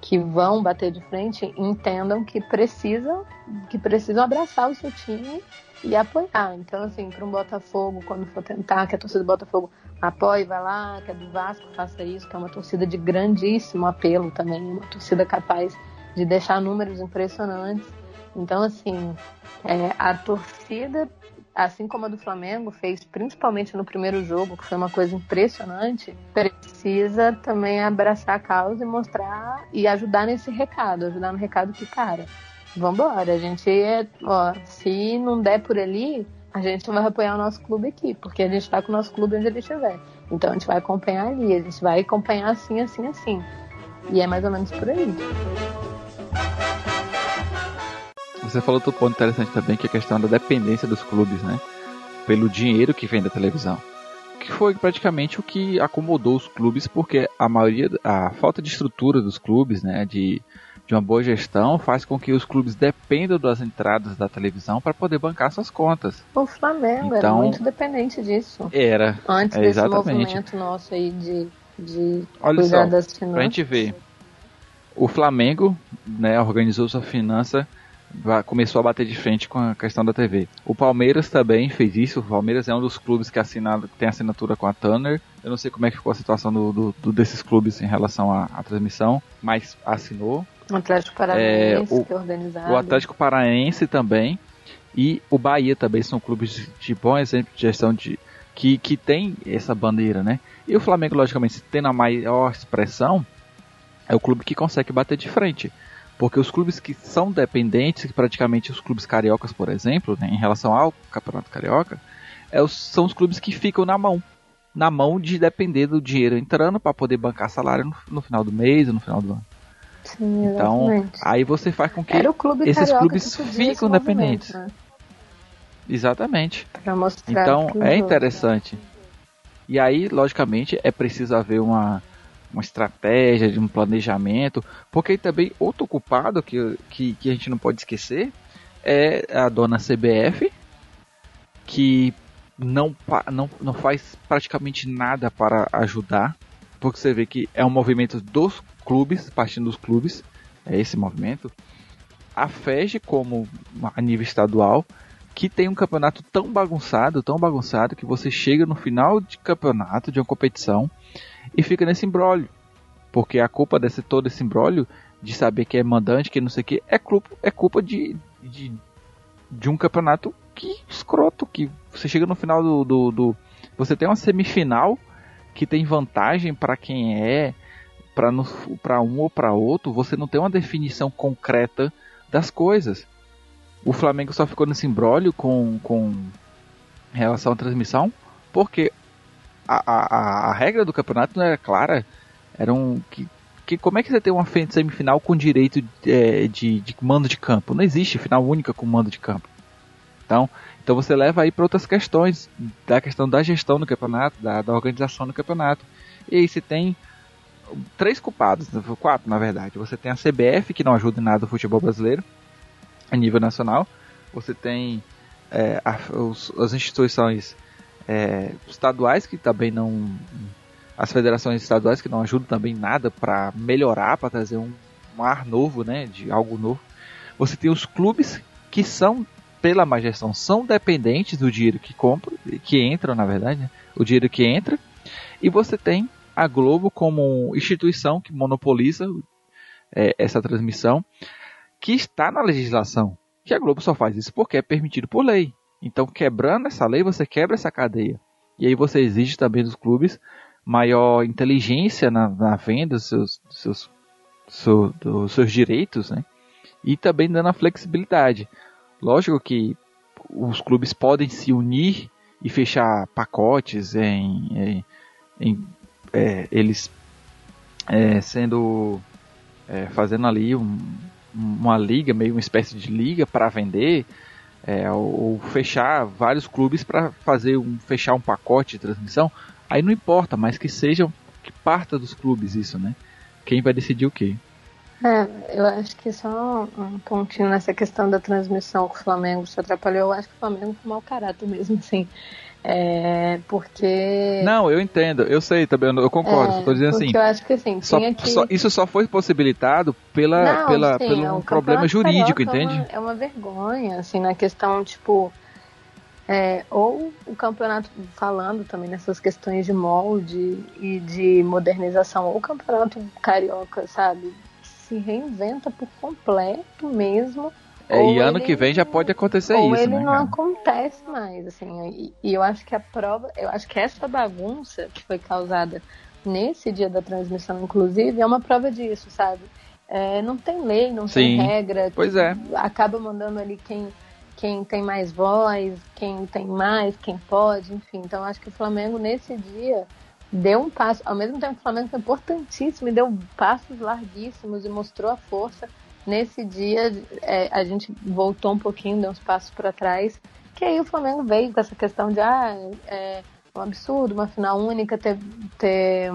que vão bater de frente entendam que precisam que precisam abraçar o seu time e apoiar. Então, assim, para um Botafogo, quando for tentar, que a torcida do Botafogo apoie, vai lá, que a do Vasco faça isso, que é uma torcida de grandíssimo apelo também, uma torcida capaz de deixar números impressionantes. Então, assim, é, a torcida, assim como a do Flamengo fez, principalmente no primeiro jogo, que foi uma coisa impressionante, precisa também abraçar a causa e mostrar e ajudar nesse recado, ajudar no recado que, cara, vambora. A gente é, ó, se não der por ali, a gente vai apoiar o nosso clube aqui, porque a gente está com o nosso clube onde ele estiver. Então a gente vai acompanhar ali, a gente vai acompanhar assim, assim, assim. E é mais ou menos por aí. Você falou outro ponto interessante também, que é a questão da dependência dos clubes, né? Pelo dinheiro que vem da televisão. Que foi praticamente o que acomodou os clubes, porque a maioria, a falta de estrutura dos clubes, né? De de uma boa gestão faz com que os clubes dependam das entradas da televisão para poder bancar suas contas. O Flamengo então, era muito dependente disso. Era. Antes é, desse movimento nosso aí de, de Olha cuidar só, das finanças. Pra gente ver. O Flamengo né, organizou sua finança, começou a bater de frente com a questão da TV. O Palmeiras também fez isso. O Palmeiras é um dos clubes que, assinado, tem assinatura com a Turner. Eu não sei como é que ficou a situação do, do, do desses clubes em relação à, à transmissão, mas assinou. O Atlético Paranaense, é, o, que é organizado. O Atlético Paranaense também. E o Bahia também são clubes de, de bom exemplo de gestão de, que, que tem essa bandeira, né? E o Flamengo, logicamente, tendo a maior expressão, é o clube que consegue bater de frente. Porque os clubes que são dependentes, praticamente os clubes cariocas, por exemplo, né, em relação ao Campeonato Carioca, é os, são os clubes que ficam na mão. Na mão de depender do dinheiro entrando para poder bancar salário no, no final do mês, no final do ano. Sim, então, aí você faz com que esses clubes fiquem dependentes. Né? Exatamente. então, é interessante. E aí, logicamente, é preciso haver uma, uma estratégia, de um planejamento, porque também outro culpado que, que, que a gente não pode esquecer é a dona CBF, que não, não, não faz praticamente nada para ajudar, porque você vê que é um movimento dos clubes, partindo dos clubes, é esse movimento, a FEG como a nível estadual, que tem um campeonato tão bagunçado, tão bagunçado, que você chega no final de campeonato, de uma competição, e fica nesse embrólio. Porque a culpa desse todo esse embrólio, de saber que é mandante, que não sei o que, é culpa, é culpa de, de, de um campeonato que escroto, que você chega no final do, do, do você tem uma semifinal que tem vantagem para quem é para um ou para outro, você não tem uma definição concreta das coisas. O Flamengo só ficou nesse embrólio com, com relação à transmissão, porque a, a, a regra do campeonato não era clara. Era um, que, que, como é que você tem uma semifinal com direito de, é, de, de mando de campo? Não existe final única com mando de campo. Então, então você leva aí para outras questões, da questão da gestão do campeonato, da, da organização do campeonato. E aí você tem três culpados, quatro na verdade. Você tem a CBF, que não ajuda em nada o futebol brasileiro, a nível nacional. Você tem é, a, os, as instituições é, estaduais, que também não. As federações estaduais, que não ajudam também nada para melhorar, para trazer um, um ar novo, né, de algo novo. Você tem os clubes, que são, pela má gestão, são dependentes do dinheiro que compram, que entram, na verdade, né, o dinheiro que entra. E você tem a Globo como instituição que monopoliza é, essa transmissão, que está na legislação. Que a Globo só faz isso porque é permitido por lei. Então, quebrando essa lei, você quebra essa cadeia. E aí você exige também dos clubes maior inteligência na, na venda dos seus, dos seus, seu, dos seus direitos, né? E também dando a flexibilidade. Lógico que os clubes podem se unir e fechar pacotes em, em, em é, eles é, sendo é, fazendo ali um, uma liga, meio uma espécie de liga para vender, é, ou, fechar vários clubes para fazer um fechar um pacote de transmissão, aí não importa, mas que sejam que parta dos clubes isso, né? Quem vai decidir o quê? É, eu acho que só um pontinho nessa questão da transmissão que o Flamengo se atrapalhou. Eu acho que o Flamengo foi mau caráter mesmo, assim. É, porque. Não, eu entendo, eu sei também, eu concordo. É, Estou dizendo assim. Eu acho que assim, só, que... só, isso só foi possibilitado pela, Não, pela, sim, pelo é, um problema jurídico, entende? É uma, é uma, vergonha, assim, na questão, tipo. É, ou o campeonato, falando também nessas questões de molde e de modernização, ou o campeonato carioca, sabe? Se reinventa por completo mesmo é, e ano ele, que vem já pode acontecer ou isso, ele né, não cara? acontece mais, assim. E, e, eu acho que a prova, eu acho que essa bagunça que foi causada nesse dia da transmissão, inclusive, é uma prova disso, sabe? É, não tem lei, não Sim, tem regra. Pois é. Acaba mandando ali quem quem tem mais voz, quem tem mais, quem pode, enfim. Então acho que o Flamengo nesse dia deu um passo, ao mesmo tempo que o Flamengo foi importantíssimo e deu passos larguíssimos e mostrou a força Nesse dia, é, a gente voltou um pouquinho, deu uns passos para trás, que aí o Flamengo veio com essa questão de, ah, é um absurdo, uma final única, ter, ter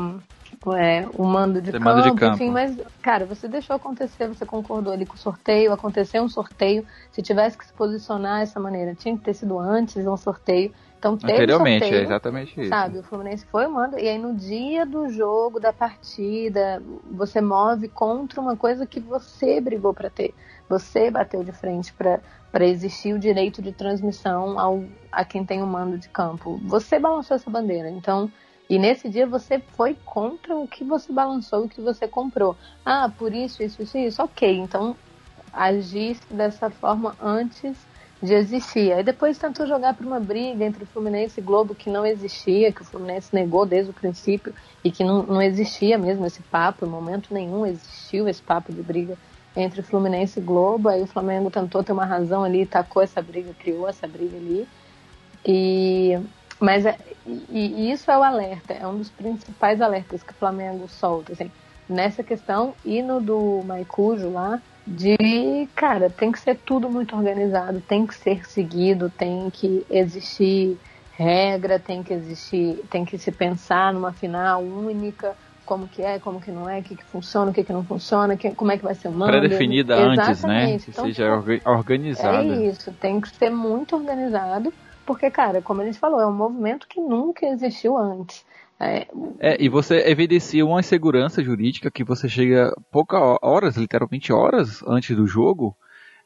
é, o mando de, campo, mando de campo, enfim, mas, cara, você deixou acontecer, você concordou ali com o sorteio, aconteceu um sorteio, se tivesse que se posicionar dessa maneira, tinha que ter sido antes um sorteio, então teve Anteriormente, sorteio, é exatamente isso. Sabe, o Fluminense foi o mando, e aí no dia do jogo, da partida, você move contra uma coisa que você brigou para ter. Você bateu de frente para existir o direito de transmissão ao, a quem tem o mando de campo. Você balançou essa bandeira. Então, e nesse dia você foi contra o que você balançou, o que você comprou. Ah, por isso, isso, isso, isso. Ok, então agisse dessa forma antes de existir. Aí depois tentou jogar para uma briga entre o Fluminense e Globo que não existia, que o Fluminense negou desde o princípio e que não, não existia mesmo esse papo, em momento nenhum existiu esse papo de briga entre Fluminense e Globo. Aí o Flamengo tentou ter uma razão ali, tacou essa briga, criou essa briga ali. E mas é, e, e isso é o alerta, é um dos principais alertas que o Flamengo solta, assim, nessa questão e no do Maicujo lá, de, cara, tem que ser tudo muito organizado, tem que ser seguido, tem que existir regra, tem que existir, tem que se pensar numa final única, como que é, como que não é, o que, que funciona, o que, que não funciona, que, como é que vai ser o mando. Pré-definida antes, né? Que então, seja organizada. É isso, tem que ser muito organizado, porque, cara, como a gente falou, é um movimento que nunca existiu antes. É, é, e você evidencia uma insegurança jurídica que você chega poucas horas, literalmente horas antes do jogo,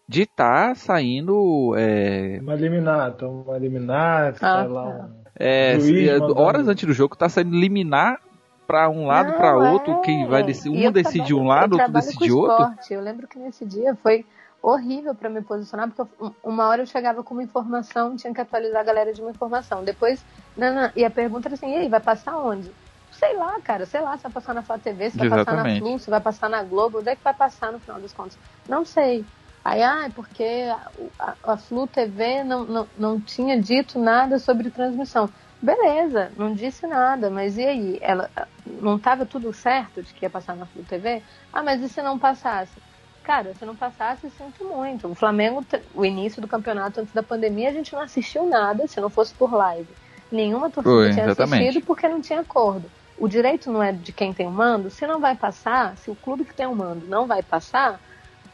de estar tá saindo. É... Uma liminar, então uma liminar, ah, sei lá. Tá. É, é horas antes do jogo tá saindo liminar para um lado para outro, é, quem vai decidir, um decide um lado, outro decide outro. Eu lembro que nesse dia foi horrível para me posicionar, porque uma hora eu chegava com uma informação, tinha que atualizar a galera de uma informação. Depois, e a pergunta era assim, e aí, vai passar onde? Sei lá, cara, sei lá, se vai passar na Flá TV, se vai Exatamente. passar na Flu, se vai passar na Globo, onde é que vai passar no final das contas? Não sei. Aí, ah, é porque a, a, a Flu TV não, não, não tinha dito nada sobre transmissão. Beleza, não disse nada, mas e aí? Ela não estava tudo certo de que ia passar na Flu TV? Ah, mas e se não passasse? Cara, se não passasse, sinto muito. O Flamengo, o início do campeonato antes da pandemia, a gente não assistiu nada se não fosse por live. Nenhuma torcida Foi, tinha exatamente. assistido porque não tinha acordo. O direito não é de quem tem o mando. Se não vai passar, se o clube que tem o mando não vai passar,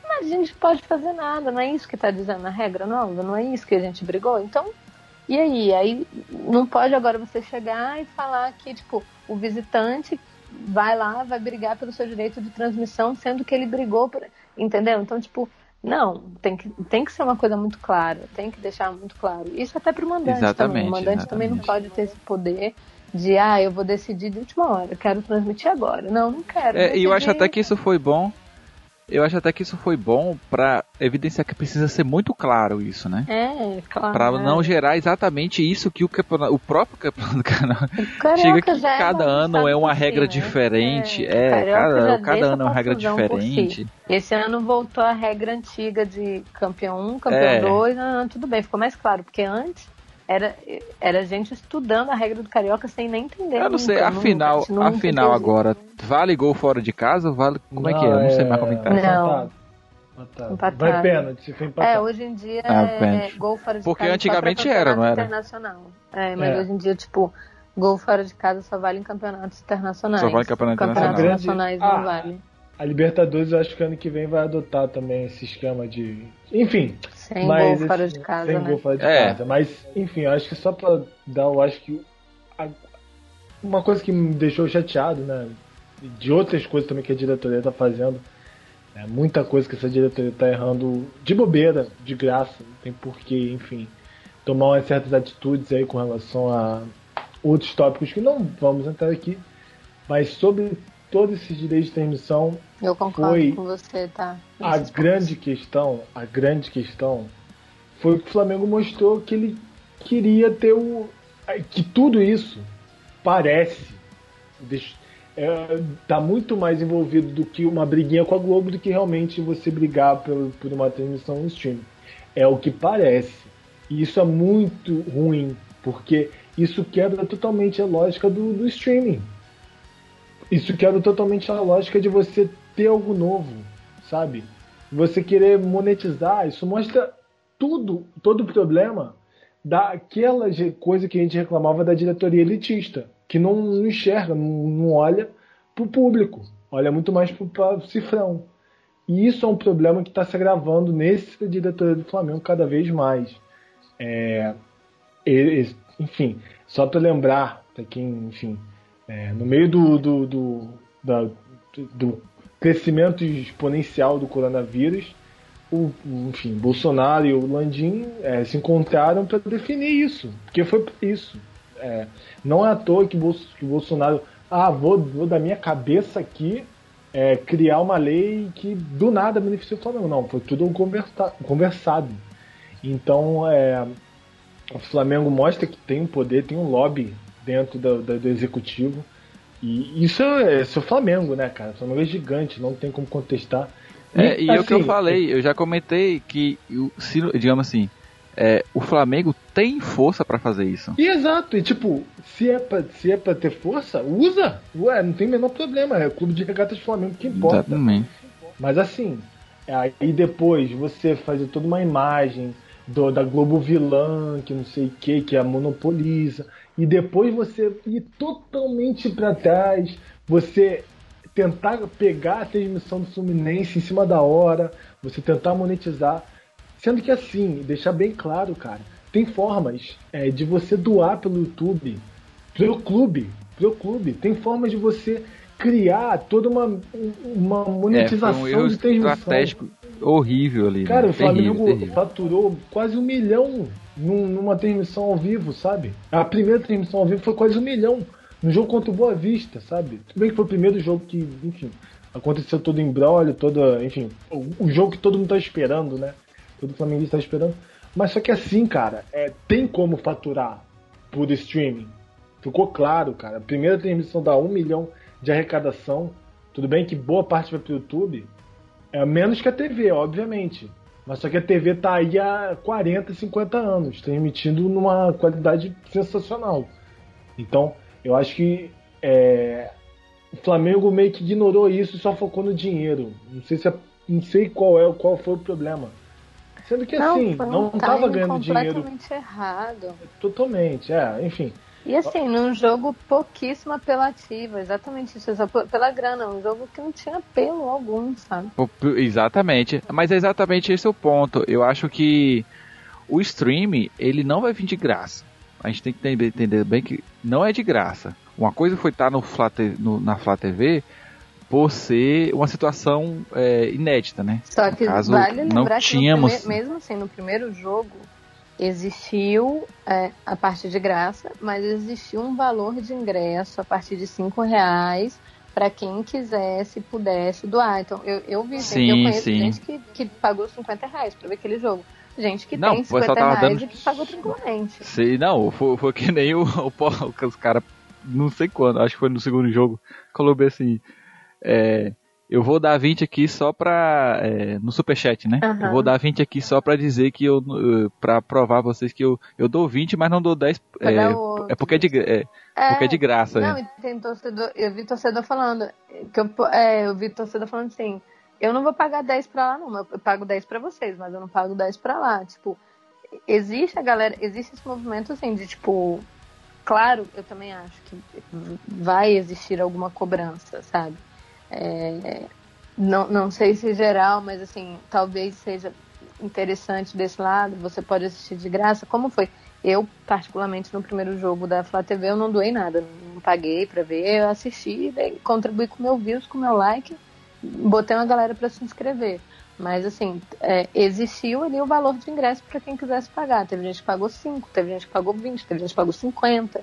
a gente pode fazer nada. Não é isso que está dizendo na regra nova? Não é isso que a gente brigou? Então, e aí? Aí não pode agora você chegar e falar que, tipo, o visitante vai lá, vai brigar pelo seu direito de transmissão, sendo que ele brigou por. Entendeu? Então, tipo, não, tem que, tem que ser uma coisa muito clara, tem que deixar muito claro. Isso até pro mandante exatamente, também. O mandante exatamente. também não pode ter esse poder de, ah, eu vou decidir de última hora, quero transmitir agora. Não, não quero. É, e eu acho até que isso foi bom eu acho até que isso foi bom para evidenciar que precisa ser muito claro isso, né? É, claro. Para não gerar exatamente isso que o, campeonato, o próprio campeonato chega que é cada ano é uma regra né? diferente. É, é cada, cada ano é uma regra diferente. Si. Esse ano voltou a regra antiga de campeão 1, campeão 2, é. tudo bem, ficou mais claro, porque antes era, era gente estudando a regra do carioca sem nem entender. Eu não sei, afinal, nunca, afinal agora, vale gol fora de casa? Vale, como não, é que é? Eu não sei mais comentar. Não. Ah, tá. Empatado. Vai pênalti, se for empatado. É, hoje em dia ah, é gol fora de Porque casa. Porque antigamente era, não era? Internacional. É, mas é. hoje em dia, tipo, gol fora de casa só vale em campeonatos internacionais. Só vale em campeonato campeonatos internacionais ah, não vale. A Libertadores eu acho que ano que vem vai adotar também esse esquema de. Enfim. Sem gol fora de casa. Sem né? gol fora de é. casa. Mas, enfim, eu acho que só pra dar, eu acho que. A... Uma coisa que me deixou chateado, né? De outras coisas também que a diretoria tá fazendo. É muita coisa que essa diretoria tá errando de bobeira, de graça. Não tem porquê, enfim. Tomar umas certas atitudes aí com relação a outros tópicos que não vamos entrar aqui. Mas sobre todos esses direitos de transmissão. Eu concordo foi com você, tá? A grande questão, a grande questão foi que o Flamengo mostrou que ele queria ter o. que tudo isso parece. É, tá muito mais envolvido do que uma briguinha com a Globo do que realmente você brigar por, por uma transmissão no stream. É o que parece. E isso é muito ruim, porque isso quebra totalmente a lógica do, do streaming. Isso quebra totalmente a lógica de você ter algo novo, sabe? Você querer monetizar, isso mostra tudo, todo o problema daquela coisa que a gente reclamava da diretoria elitista, que não, não enxerga, não, não olha para o público, olha muito mais para o cifrão. E isso é um problema que está se agravando nesse diretoria do Flamengo cada vez mais. É, enfim, só para lembrar, para quem, enfim, é, no meio do, do, do, da, do, crescimento exponencial do coronavírus, o, enfim, Bolsonaro e o Landim é, se encontraram para definir isso, porque foi isso. É, não é à toa que, Bolso, que o Bolsonaro, ah, vou, vou da minha cabeça aqui é, criar uma lei que do nada beneficia o Flamengo. Não, foi tudo conversa, conversado. Então, é, o Flamengo mostra que tem um poder, tem um lobby dentro do, do, do executivo. E isso é, isso é o Flamengo, né, cara? O Flamengo é gigante, não tem como contestar. E, é, e assim, é o que eu assim, falei, eu já comentei que, se, digamos assim, é, o Flamengo tem força para fazer isso. E exato, e tipo, se é, pra, se é pra ter força, usa. Ué, não tem o menor problema, é o clube de regatas do Flamengo que importa. Exatamente. Mas assim, aí depois você fazer toda uma imagem do, da Globo vilã, que não sei o que, que a monopoliza e depois você ir totalmente para trás, você tentar pegar a transmissão do Fluminense em cima da hora, você tentar monetizar. Sendo que assim, deixar bem claro, cara, tem formas é, de você doar pelo YouTube, pro clube, pro clube. Tem formas de você criar toda uma, uma monetização é, um de transmissão. estratégico horrível ali. Cara, né? o Flamengo terrível, faturou quase um milhão numa transmissão ao vivo, sabe? A primeira transmissão ao vivo foi quase um milhão. No jogo contra o Boa Vista, sabe? Tudo bem que foi o primeiro jogo que, enfim, aconteceu todo embrólio, toda, enfim, o, o, jogo que todo mundo tá esperando, né? Todo flamenguista tá esperando. Mas só que assim, cara, é, tem como faturar por streaming. Ficou claro, cara. A primeira transmissão dá um milhão de arrecadação. Tudo bem que boa parte vai pro YouTube. É menos que a TV, obviamente. Mas só que a TV tá aí há 40, 50 anos, transmitindo numa qualidade sensacional. Então, eu acho que é, o Flamengo meio que ignorou isso e só focou no dinheiro. Não sei se é, não sei qual é qual foi o problema. Sendo que não, assim, não estava ganhando dinheiro. Totalmente errado. Totalmente, é, enfim. E assim, num jogo pouquíssimo apelativo, exatamente isso, pela grana, um jogo que não tinha apelo algum, sabe? Exatamente, mas é exatamente esse o ponto. Eu acho que o stream, ele não vai vir de graça. A gente tem que entender bem que não é de graça. Uma coisa foi estar no, no na Flá TV por ser uma situação é, inédita, né? Só que caso, vale lembrar não tínhamos... que mesmo assim, no primeiro jogo, existiu é, a parte de graça, mas existiu um valor de ingresso a partir de cinco reais para quem quisesse, pudesse doar. Então, eu, eu vi, sim, eu conheço sim. gente que, que pagou 50 reais para ver aquele jogo. Gente que não, tem 50 reais dando... e que pagou tranquilamente. Sim, não, foi, foi que nem o, o, o os caras, não sei quando, acho que foi no segundo jogo, colocou assim, é, eu vou dar 20 aqui só pra. É, no superchat, né? Uhum. Eu vou dar 20 aqui só pra dizer que eu. pra provar vocês que eu, eu dou 20, mas não dou 10. É, é, porque é de, é, é, porque é de graça. Não, é. tem torcedor. Eu vi torcedor falando. Que eu, é, eu vi torcedor falando assim. eu não vou pagar 10 pra lá, não. Eu pago 10 pra vocês, mas eu não pago 10 pra lá. Tipo, existe a galera, existe esse movimento assim de tipo. Claro, eu também acho que vai existir alguma cobrança, sabe? É, não, não sei se geral, mas assim, talvez seja interessante desse lado, você pode assistir de graça. Como foi? Eu, particularmente, no primeiro jogo da Flá TV, eu não doei nada, não paguei para ver, eu assisti, contribuí com meu views, com meu like, botei uma galera para se inscrever. Mas, assim, é, existiu ali o valor de ingresso para quem quisesse pagar. Teve gente que pagou 5, teve gente que pagou 20, teve gente que pagou 50.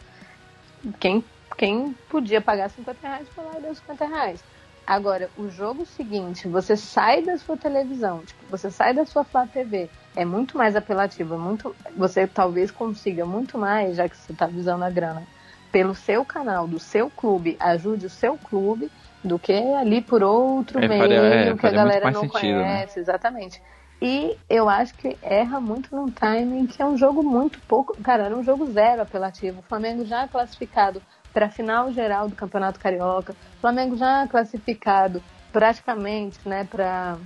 Quem, quem podia pagar 50 reais foi lá e deu 50 reais. Agora, o jogo seguinte, você sai da sua televisão, tipo, você sai da sua Flá TV, é muito mais apelativo, é muito, você talvez consiga muito mais, já que você está visando a grana, pelo seu canal, do seu clube, ajude o seu clube, do que ali por outro é, meio é, que a galera não sentido, né? conhece, né? exatamente. E eu acho que erra muito num timing que é um jogo muito pouco. Cara, era um jogo zero apelativo. O Flamengo já classificado para a final geral do Campeonato Carioca. O Flamengo já classificado praticamente, né, para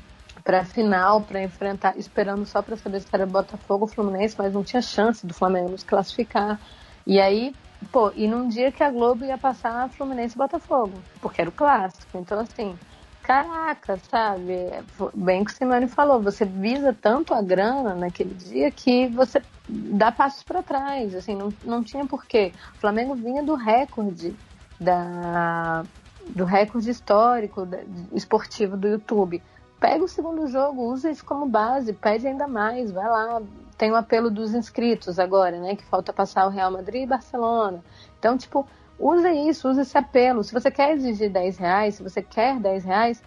para a final, para enfrentar, esperando só para saber se era Botafogo ou Fluminense, mas não tinha chance do Flamengo nos classificar. E aí, pô, e num dia que a Globo ia passar Fluminense e Botafogo, porque era o clássico. Então, assim, caraca, sabe? Bem que o Simone falou, você visa tanto a grana naquele dia que você dá passos para trás, assim, não, não tinha porquê. O Flamengo vinha do recorde da do recorde histórico da, esportivo do YouTube. Pega o segundo jogo, usa isso como base, pede ainda mais, vai lá. Tem o apelo dos inscritos agora, né? Que falta passar o Real Madrid e Barcelona. Então, tipo, usa isso, usa esse apelo. Se você quer exigir 10 reais, se você quer 10 reais,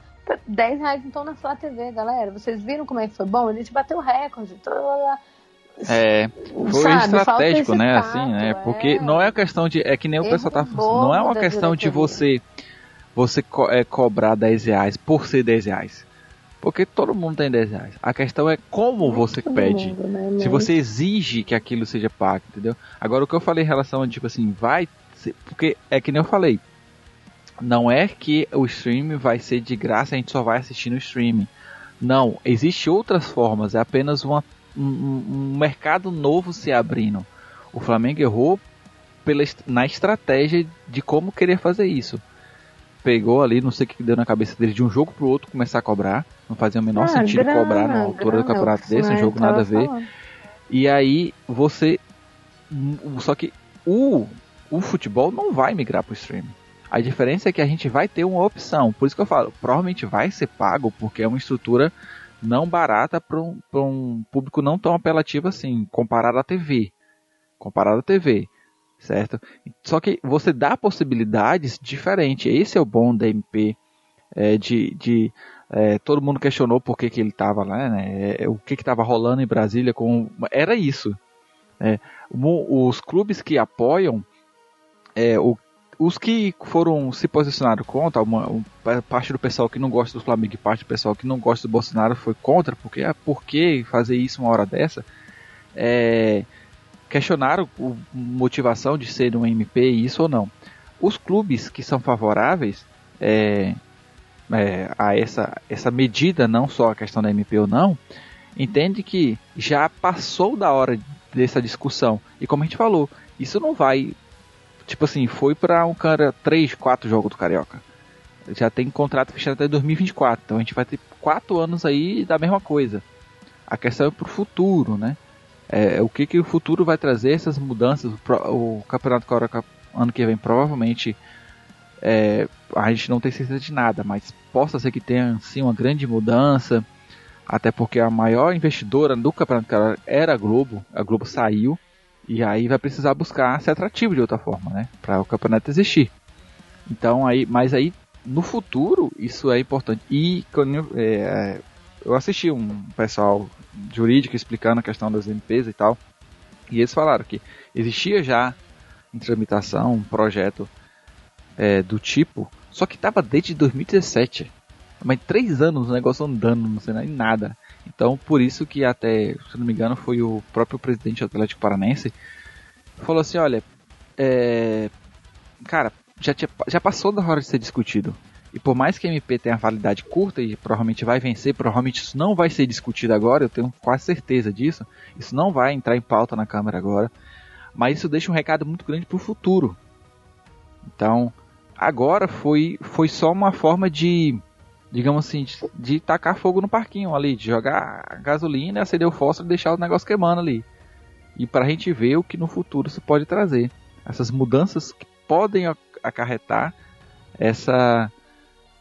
10 reais então na Flá TV, galera. Vocês viram como é que foi bom? A gente bateu recorde. Blá, é, foi Sabe, estratégico, né? Tato, assim, né? Porque é... não é a questão de. É que nem o pessoal tá falando. Não é uma questão de você você co é, cobrar 10 reais por ser 10 reais. Porque todo mundo tem 10 reais. A questão é como você pede. Mundo, né, Se você exige que aquilo seja pago, entendeu? Agora o que eu falei em relação a, tipo assim, vai. Porque é que nem eu falei. Não é que o stream vai ser de graça, a gente só vai assistir no streaming. Não, existe outras formas, é apenas uma, um, um mercado novo se abrindo. O Flamengo errou pela, na estratégia de como querer fazer isso. Pegou ali, não sei o que deu na cabeça dele, de um jogo pro outro começar a cobrar. Não fazia o menor ah, sentido grana, cobrar na altura grana, do campeonato desse, um jogo nada a ver. Falando. E aí você. Só que o, o futebol não vai migrar pro streaming. A diferença é que a gente vai ter uma opção. Por isso que eu falo, provavelmente vai ser pago, porque é uma estrutura não barata para um, um público não tão apelativo assim, comparado à TV. Comparado à TV, certo? Só que você dá possibilidades diferentes. Esse é o bom da MP, é, de, de é, todo mundo questionou por que, que ele estava lá, né? É, o que estava rolando em Brasília com. Era isso. É, os clubes que apoiam é, o os que foram se posicionaram contra, uma, uma, parte do pessoal que não gosta do Flamengo e parte do pessoal que não gosta do Bolsonaro foi contra, porque ah, por que fazer isso uma hora dessa? É, questionaram a motivação de ser um MP, isso ou não. Os clubes que são favoráveis é, é, a essa, essa medida, não só a questão da MP ou não, entende que já passou da hora dessa discussão. E como a gente falou, isso não vai Tipo assim, foi para um cara 3, 4 jogos do Carioca. Já tem contrato fechado até 2024. Então a gente vai ter 4 anos aí da mesma coisa. A questão é pro futuro, né? É, o que, que o futuro vai trazer, essas mudanças. O, o Campeonato Carioca ano que vem provavelmente é, a gente não tem certeza de nada, mas possa ser que tenha sim uma grande mudança. Até porque a maior investidora do Campeonato Carioca era a Globo. A Globo saiu. E aí vai precisar buscar ser atrativo de outra forma, né? Para o campeonato existir. Então aí, mas aí no futuro isso é importante. E quando é, eu assisti um pessoal jurídico explicando a questão das MPs e tal, e eles falaram que existia já em tramitação um projeto é, do tipo, só que estava desde 2017. Mas três anos o negócio andando, não sei nada. Então, por isso que até, se não me engano, foi o próprio presidente do Atlético Paranense falou assim, olha, é, cara, já, tinha, já passou da hora de ser discutido. E por mais que a MP tenha validade curta e provavelmente vai vencer, provavelmente isso não vai ser discutido agora, eu tenho quase certeza disso. Isso não vai entrar em pauta na Câmara agora. Mas isso deixa um recado muito grande para o futuro. Então, agora foi, foi só uma forma de, digamos assim, de, de tacar fogo no parquinho ali, de jogar gasolina, acender o fósforo e deixar o negócio queimando ali. E para a gente ver o que no futuro isso pode trazer. Essas mudanças que podem acarretar essa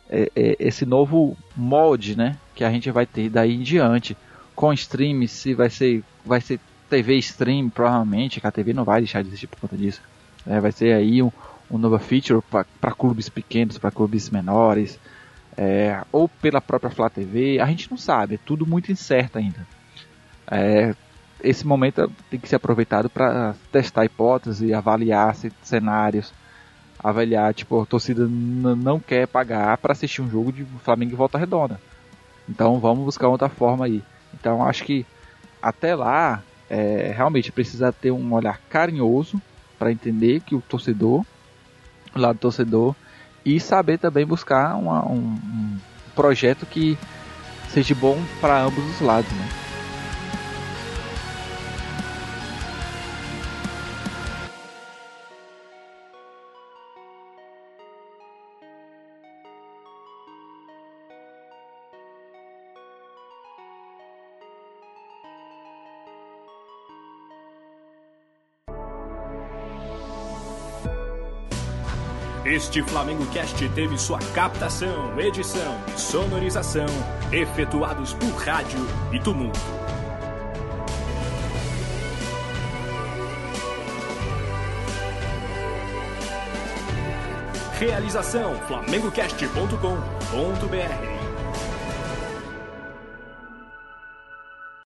é, é, esse novo molde, né, que a gente vai ter daí em diante, com stream, se vai ser vai ser TV stream provavelmente, que a TV não vai deixar de existir por conta disso. É, vai ser aí um, um novo feature para clubes pequenos, para clubes menores, é, ou pela própria Flá TV, a gente não sabe, é tudo muito incerto ainda. É, esse momento tem que ser aproveitado para testar hipóteses, avaliar cenários, avaliar, tipo, a torcida não quer pagar para assistir um jogo de Flamengo e Volta Redonda. Então vamos buscar outra forma aí. Então acho que até lá é, realmente precisa ter um olhar carinhoso para entender que o torcedor, o lado do torcedor, e saber também buscar uma, um, um projeto que seja bom para ambos os lados. Né? Este Flamengo Cast teve sua captação, edição sonorização efetuados por rádio e tumulto. Realização flamengocast.com.br